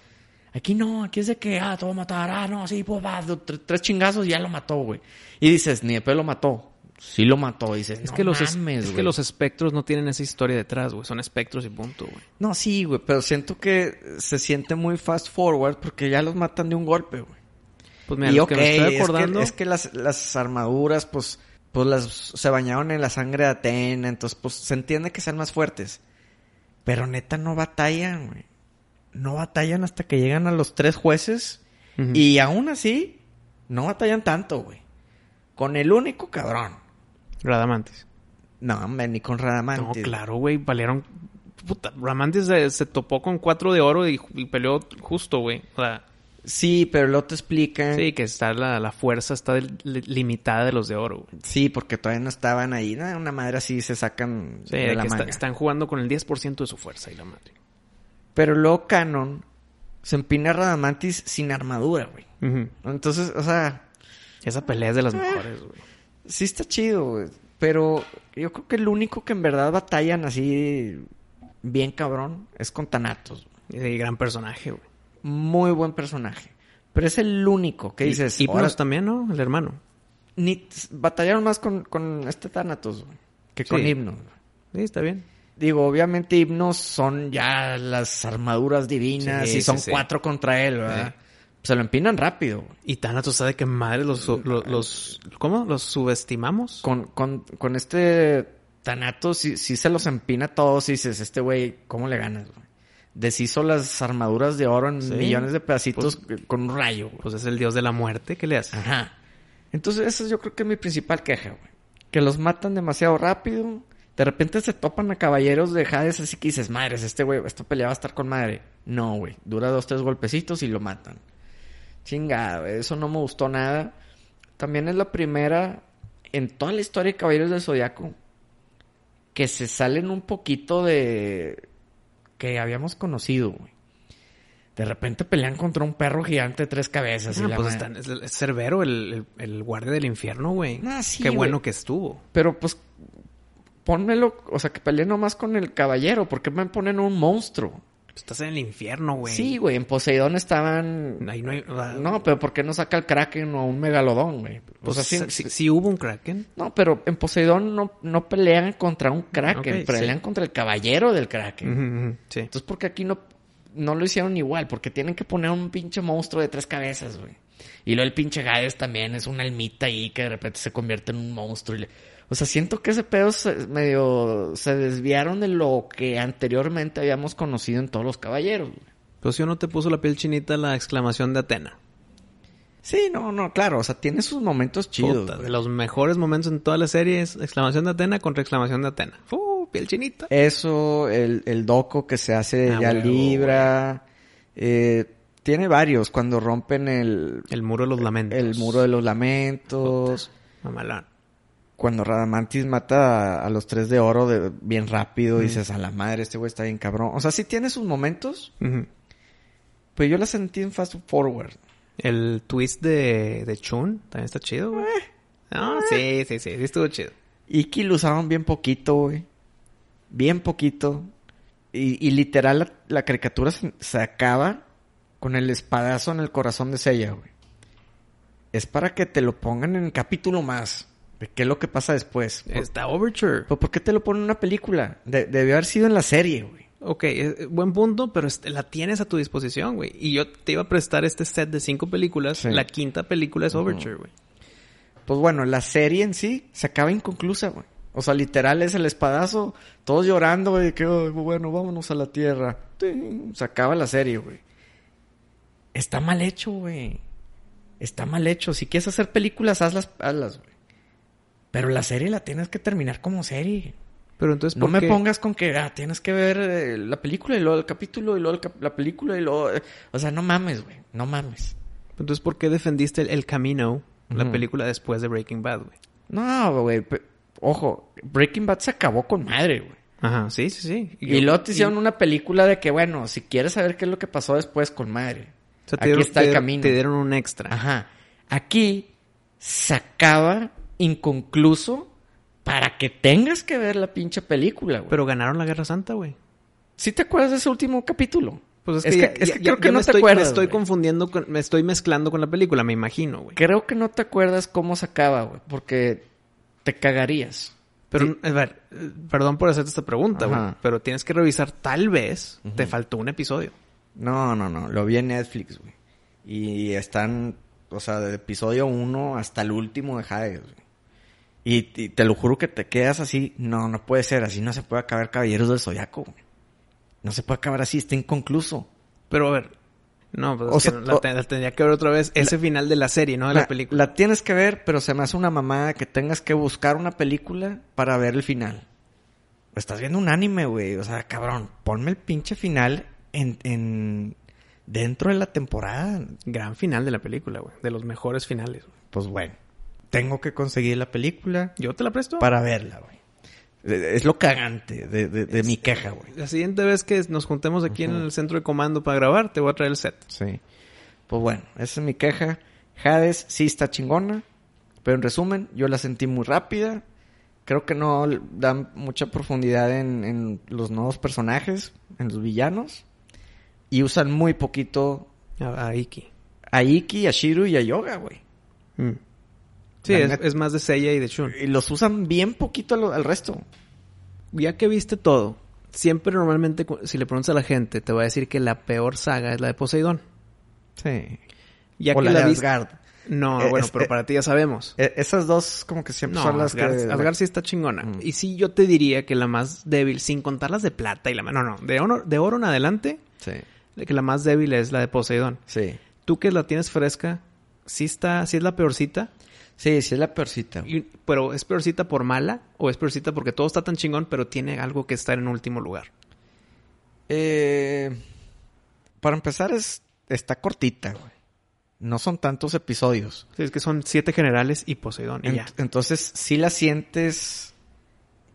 Aquí no, aquí es de que, ah, te voy a matar, ah, no, sí, pues va, tre- tres chingazos y ya lo mató, güey. Y dices, ni de pedo lo mató. Sí lo mató, dices, Es, no que los, es- mames, es que los espectros no tienen esa historia detrás, güey. Son espectros y punto, güey. No, sí, güey, pero siento que se siente muy fast forward porque ya los matan de un golpe, güey. Pues mira, y lo que me estoy es que- acordando... es que, las, las armaduras, pues, pues las se bañaron en la sangre de Atena, entonces, pues, se entiende que sean más fuertes. Pero neta no batallan, güey. No batallan hasta que llegan a los tres jueces y aún así no batallan tanto, güey. Con el único cabrón. Radamantis. No, hombre, ni con No, Radamantis. claro, güey. Valieron... Puta, Radamantis se, se topó con cuatro de oro y, y peleó justo, güey. O sea, Sí, pero luego te explican. sí, que está la, la fuerza está limitada de los de oro, güey. Sí, porque todavía no estaban ahí. ¿no? Una madre así se sacan Sí, de la que está- están jugando con el 10% de su fuerza y la madre. Pero luego Canon se empina a Radamantis sin armadura, güey. Entonces, o sea, Esa pelea es de las mejores, güey. Sí está chido, güey. Pero yo creo que el único que en verdad batallan así bien cabrón es con Thanatos. Y gran personaje, güey. Muy buen personaje. Pero es el único que Y- dices... Hipnos ahora, también, ¿no? El hermano. ni, batallaron más con, con este Thanatos, güey, que con Sí. Güey. Sí, está bien. Digo, obviamente himnos son ya las armaduras divinas Sí, y son cuatro contra él, ¿verdad? Se lo empinan rápido. güey. Y Thanatos sabe que madre los, los, ¿cómo? ¿Los subestimamos? Con, con, con este Thanatos sí, sí se los empina a todos y dices, este güey, ¿cómo le ganas? güey? Deshizo las armaduras de oro en Sí. millones de pedacitos con un rayo. güey. Pues es el dios de la muerte. ¿Qué le hace? Ajá. Entonces, esa yo creo que es mi principal queja, güey. Que los matan demasiado rápido. De repente se topan a caballeros de Hades, así que dices, madres, este güey, esta pelea va a estar con madre. No, güey. Dura dos, tres golpecitos y lo matan. Chingada, eso no me gustó nada. También es la primera en toda la historia de Caballeros del Zodiaco que se salen un poquito de que habíamos conocido, güey. De repente pelean contra un perro gigante de tres cabezas. y Ah, la pues están- es, es Cerbero, el, el, el guardia del infierno, güey. Ah, sí, Qué güey. bueno que estuvo. Pero pues, pónmelo, o sea, que pelee nomás con el caballero. ¿Por qué me ponen un monstruo? Estás en el infierno, güey. Sí, güey, en Poseidón estaban... Ahí no hay... No, pero ¿por qué no saca el Kraken o un Megalodón, güey? O pues, sea, sí- sí, sí hubo un Kraken. No, pero en Poseidón no, no pelean contra un Kraken, pelean sí. contra el caballero del Kraken. Ujú, ujú, Sí. Entonces, ¿por qué aquí no, no lo hicieron igual? Porque tienen que poner un pinche monstruo de tres cabezas, güey. Y luego el pinche Gades también es una almita ahí que de repente se convierte en un monstruo. y le- O sea, siento que ese pedo se, medio se desviaron de lo que anteriormente habíamos conocido en todos los caballeros. güey. Pues yo no te puso la piel chinita la exclamación de Atena. Sí, no, no, claro. O sea, tiene sus momentos chidos. Puta, de los mejores momentos en toda la serie es exclamación de Atena contra exclamación de Atena. ¡Uh! Piel chinita. Eso, el, el doco que se hace Ah, ya libra. eh, tiene varios. Cuando rompen el, El muro de los lamentos. el muro de los lamentos. Mamalón. Cuando Radamantis mata a, a los tres de oro de, bien rápido. Dices, a la madre, este güey está bien cabrón. O sea, sí tiene sus momentos. Ujú. Pero yo la sentí en Fast Forward. El twist de, de Chun también está chido, güey. No, sí, sí, sí, sí estuvo chido. Iki lo usaban bien poquito, güey. Bien poquito. Y, y literal la, la caricatura se, se acaba con el espadazo en el corazón de Seiya, güey. Es para que te lo pongan en el capítulo más. Qué es lo que pasa después. Está Overture. ¿Pero ¿Por qué te lo ponen en una película? De- debió haber sido en la serie, güey. Ok, eh, buen punto, pero la tienes a tu disposición, güey. Y yo te iba a prestar este set de cinco películas. Sí. La quinta película es Overture, güey. Pues bueno, la serie en sí se acaba inconclusa, güey. O sea, literal es el espadazo, todos llorando, güey, que "Ay, bueno, vámonos a la tierra. Ting, Se acaba la serie, güey. Está mal hecho, güey. Está mal hecho. Si quieres hacer películas, hazlas, hazlas, güey. Pero la serie la tienes que terminar como serie. Pero entonces, No ¿por me pongas con que ah, tienes que ver eh, la película y luego el capítulo y luego el cap- la película y luego... eh, O sea, no mames, güey. No mames. Entonces, ¿por qué defendiste el, El Camino, la película después de Breaking Bad, güey? No, güey. Ojo, Breaking Bad se acabó con madre, güey. Ajá, sí, sí, sí. Y, luego te hicieron una película de que, bueno, si quieres saber qué es lo que pasó después, con madre. o sea, te Aquí dieron- está te el camino. Te dieron un extra. Ajá. Aquí se acaba inconcluso para que tengas que ver la pinche película, güey. Pero ganaron la Guerra Santa, güey. ¿Sí te acuerdas de ese último capítulo? Pues es Es que, es que ya- creo que no me te estoy, acuerdas, Me estoy güey. confundiendo, con- me estoy mezclando con la película, me imagino, güey. Creo que no te acuerdas cómo se acaba, güey. Porque te cagarías. Pero, Sí. a ver, perdón por hacerte esta pregunta, güey. Pero tienes que revisar, tal vez te faltó un episodio. No, no, no. Lo vi en Netflix, güey. Y están, o sea, del episodio 1 hasta el último de Hades, güey. Y, y te lo juro que te quedas así. No, no puede ser. Así no se puede acabar Caballeros del Zodiaco. No se puede acabar así. Está inconcluso. Pero, a ver. No, pues O sea, la, tendría que ver otra vez. Ese final de la serie, no de la, película. la tienes que ver, pero se me hace una mamada que tengas que buscar una película para ver el final. Estás viendo un anime, güey. O sea, cabrón, ponme el pinche final en, en dentro de la temporada. Gran final de la película, güey. De los mejores finales. Pues bueno, tengo que conseguir la película ¿Yo te la presto? para verla, güey. Es lo cagante de, de- de mi queja, güey. La siguiente vez que nos juntemos aquí en el centro de comando para grabar, te voy a traer el set. Sí. Pues bueno, esa es mi queja. Hades sí está chingona, pero en resumen, yo la sentí muy rápida. Creo que no dan mucha profundidad en, en los nuevos personajes, en los villanos. Y usan muy poquito A, a Iki. a Iki, a Shiru y a Yoga, güey. Mm. Sí, es, más de Seiya y de Shun. Y los usan bien poquito al, al resto. Ya que viste todo, siempre normalmente si le preguntas a la gente, te va a decir que la peor saga es la de Poseidón. Sí. Ya o que la, la, de viste... Asgard. No, Eh, bueno, es- pero eh, para ti ya sabemos. Eh, esas dos como que siempre No, son las Asgard, que... Asgard sí está chingona. Mm. Y sí, yo te diría que la más débil, sin contar las de plata y la... No, no, de oro, de oro en adelante, Sí, que la más débil es la de Poseidón. sí. Tú que la tienes fresca, sí está, sí es la peorcita, Sí, sí es la peorcita. y- pero ¿es peorcita por mala o es peorcita porque todo está tan chingón, pero tiene algo que estar en último lugar? Eh, para empezar, es está cortita, güey. No son tantos episodios. Sí, es que son siete generales y Poseidón y En- ya. entonces, si la sientes...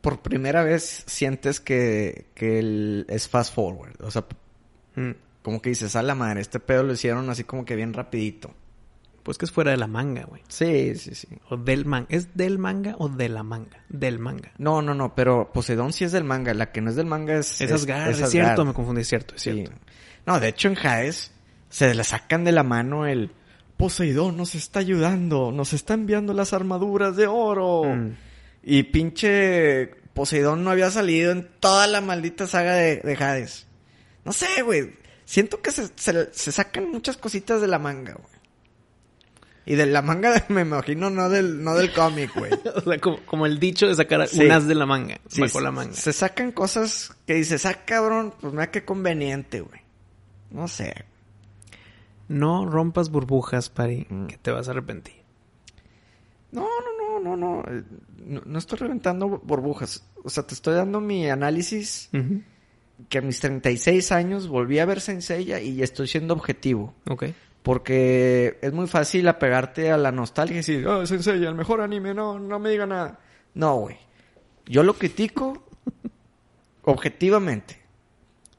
Por primera vez sientes que, que el- es fast forward. O sea, Mm. como que dices, a la madre, este pedo lo hicieron así como que bien rapidito. Pues que es fuera de la manga, güey. Sí, sí, sí. O del manga. ¿Es del manga o de la manga? Del manga. No, no, no, pero Poseidón sí es del manga. La que no es del manga es... Es Asgard, es, cierto, me confundí, es cierto, es Sí. cierto. No, de hecho en Hades se le sacan de la mano el... Poseidón nos está ayudando, nos está enviando las armaduras de oro. Mm. Y pinche Poseidón no había salido en toda la maldita saga de, de Hades. No sé, güey. Siento que se, se- se sacan muchas cositas de la manga, güey. Y de la manga, me imagino, no del, no del cómic, güey. O sea, como, como el dicho de sacar Sí. un as de la manga. Sí, bajo la se- manga. Se sacan cosas que dices, ah, cabrón, pues mira qué conveniente, güey. No sé. No rompas burbujas, Pari, Mm. que te vas a arrepentir. No, no, no, no, no. Eh, No, no estoy reventando burbujas. O sea, te estoy dando mi análisis que a mis 36 años volví a ver Senseiya y estoy siendo objetivo. Ok. Porque es muy fácil apegarte a la nostalgia y decir, oh, el mejor anime, no, no me diga nada. No, güey. Yo lo critico objetivamente.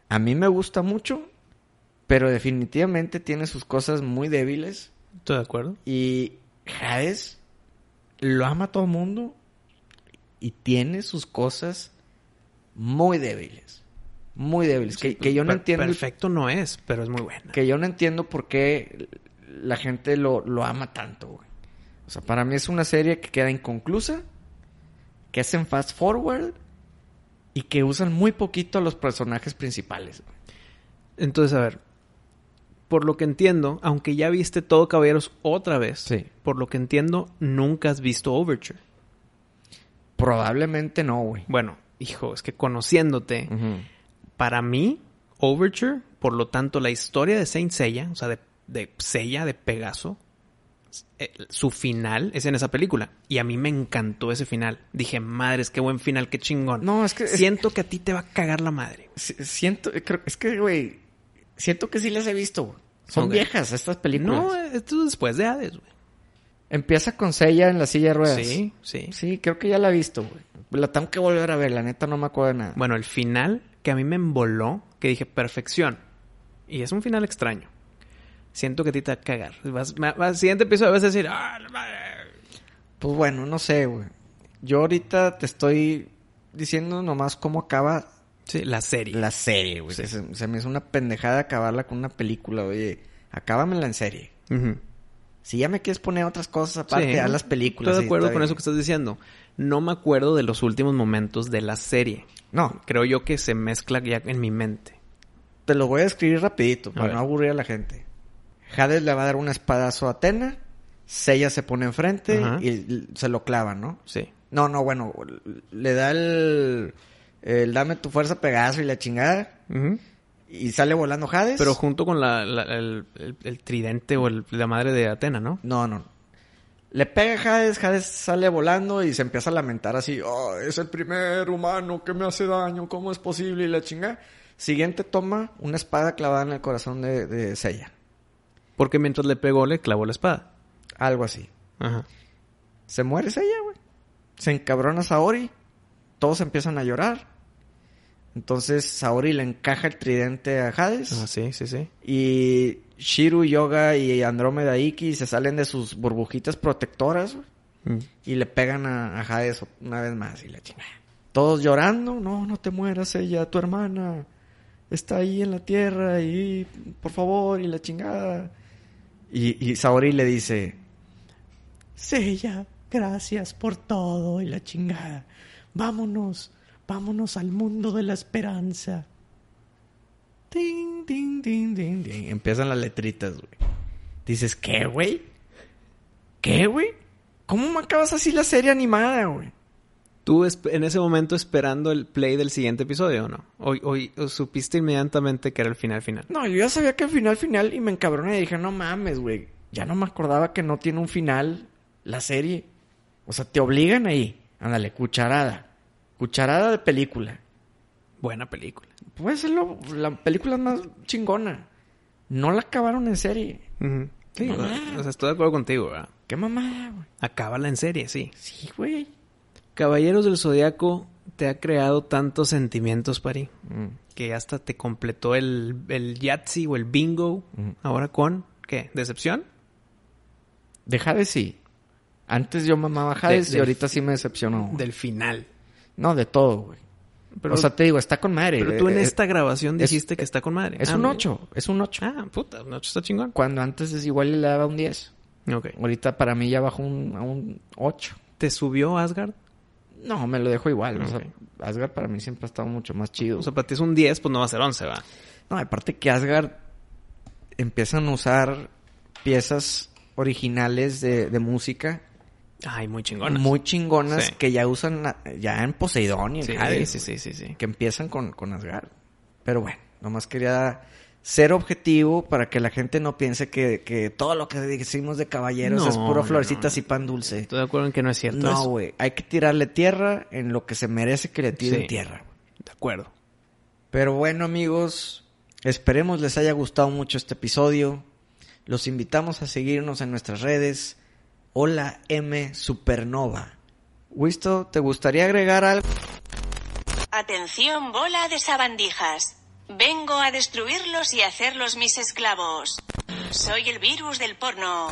A mí me gusta mucho, pero definitivamente tiene sus cosas muy débiles. Estoy de acuerdo. Y Hades lo ama todo el mundo y tiene sus cosas muy débiles. Muy débiles. que, que yo no entiendo. Perfecto no es, pero es muy buena. Que yo no entiendo por qué la gente lo, lo ama tanto, güey. O sea, para mí es una serie que queda inconclusa, que hacen fast forward y que usan muy poquito a los personajes principales. güey. Entonces, a ver. Por lo que entiendo, aunque ya viste todo Caballeros otra vez, Sí. por lo que entiendo, nunca has visto Overture. Probablemente no, güey. Bueno, hijo, es que conociéndote. Para mí, Overture, por lo tanto, la historia de Saint Seiya, o sea, de, de Seiya, de Pegaso, eh, su final es en esa película. Y a mí me encantó ese final. Dije, madres, qué buen final, qué chingón. No, es que... es- Siento que a ti te va a cagar la madre. Si- Siento, creo, es que, güey, siento que sí las he visto. Son viejas estas películas. No, esto es después de Hades, güey. Empieza con Sella en la silla de ruedas. Sí, sí. Sí, creo que ya la he visto, güey. La tengo que volver a ver, la neta no me acuerdo de nada. Bueno, el final que a mí me emboló, que dije, perfección. Y es un final extraño. Siento que a ti te va a cagar. Vas, al siguiente episodio vas a decir, ah, la madre". Pues bueno, no sé, güey. Yo ahorita te estoy diciendo nomás cómo acaba Sí, la serie. la serie, güey. Sí. Se, se me hizo una pendejada acabarla con una película, oye. Acábamela en serie. Si ya me quieres poner otras cosas aparte, Sí. haz las películas. Estoy de acuerdo con bien. eso que estás diciendo. No me acuerdo de los últimos momentos de la serie. No, Creo yo que se mezcla ya en mi mente. te lo voy a escribir rapidito para no aburrir a la gente. Hades le va a dar un espadazo a Atena. Sella se pone enfrente Ajá. y se lo clava, ¿no? Sí. No, no, bueno, le da el, el dame tu fuerza Pegaso y la chingada y sale volando Hades. Pero junto con la, la- el, el- el tridente o la madre de Atena, ¿no? No, no. Le pega a Hades, Hades sale volando y se empieza a lamentar así, oh, es el primer humano que me hace daño, ¿cómo es posible? Y la chingada. Siguiente toma, una espada clavada en el corazón de, de. Porque mientras le pegó, le clavó la espada. Algo así. Ajá. Se muere Seiya, güey. Se encabrona Saori. Todos empiezan a llorar. Entonces Saori le encaja el tridente a Hades. Ah, sí, sí, sí. Y Shiru, Yoga y Andrómeda Iki se salen de sus burbujitas protectoras Mm. y le pegan a, a Hades una vez más y la chingada. Todos llorando. No, no te mueras ella, tu hermana. Está ahí en la tierra y por favor y la chingada. Y, y Saori le dice, Sella, gracias por todo y la chingada. Vámonos, vámonos al mundo de la esperanza. Ding, ding, ding, ding, ding. Empiezan las letritas, güey. Dices, ¿qué, güey? ¿Qué, güey? ¿Cómo me acabas así la serie animada, güey? ¿Tú en ese momento esperando el play del siguiente episodio o no? ¿O, o- o supiste inmediatamente que era el final final? No, yo ya sabía que el final final y me encabroné y dije, no mames, güey. Ya no me acordaba que no tiene un final la serie. O sea, te obligan ahí. Ándale, cucharada. Cucharada de película. Buena película. Puede ser lo- la película más chingona. No la acabaron en serie. Sí, o, Mamá. o sea, estoy de acuerdo contigo, ¿verdad? Qué mamada, güey. Acábala en serie, sí. Sí, güey. Caballeros del Zodiaco te ha creado tantos sentimientos, Pari, Mm. que hasta te completó el, el Yahtzee o el Bingo. Ahora con, ¿qué? ¿Decepción? De Hades sí. Antes yo mamaba Hades De- y ahorita sí me decepcionó. Del final. No, de todo, güey. Pero, o sea, te digo, está con madre. pero tú en Eh, esta grabación es- dijiste que está con madre. Es Ah, un mira. 8, es un 8. Ah, puta, un 8 está chingón. Cuando antes es igual le daba un 10. Ok. Ahorita para mí ya bajó un, a un 8. ¿Te subió Asgard? No, me lo dejo igual. O sea. Asgard para mí siempre ha estado mucho más chido. O sea, para ti es un 10, pues no va a ser 11, va. no, aparte que Asgard empiezan a usar piezas originales de, de música Ay, muy chingonas. muy chingonas Sí. que ya usan ya en Poseidón y en Sí, Hades, sí, sí, sí, sí. que empiezan con, con Asgard. Pero bueno, nomás quería ser objetivo para que la gente no piense que, que todo lo que decimos de caballeros No, es puro florecitas no. y pan dulce. Estoy de acuerdo en que no es cierto No, güey. Hay que tirarle tierra en lo que se merece que le tiren Sí. tierra. De acuerdo. Pero bueno, amigos, esperemos les haya gustado mucho este episodio. Los invitamos a seguirnos en nuestras redes. Hola M Supernova. Wisto, ¿te gustaría agregar algo? Atención bola de sabandijas. Vengo a destruirlos y hacerlos mis esclavos. Soy el virus del porno.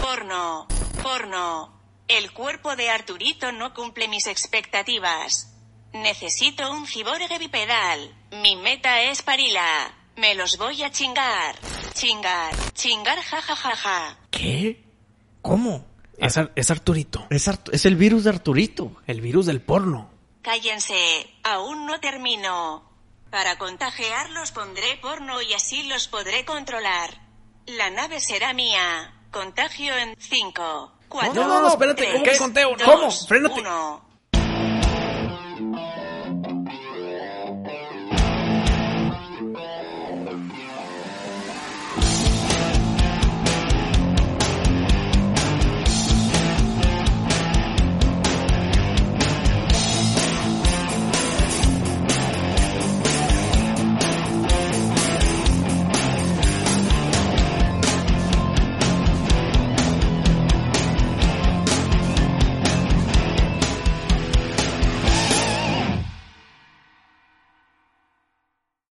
Porno. Porno. El cuerpo de Arturito no cumple mis expectativas. Necesito un ciborgue bipedal. Mi meta es Parila. Me los voy a chingar. Chingar. Chingar jajajaja. ¿Qué? ¿Cómo? Es, Ar- es Arturito. Es, Artu- es el virus de Arturito. El virus del porno. Cállense, aún no termino. Para contagiarlos pondré porno y así los podré controlar. La nave será mía. Contagio en 5, 4, No, no, no, espérate, ¿cómo que conteo? No, ¿Cómo? Frénate. 1.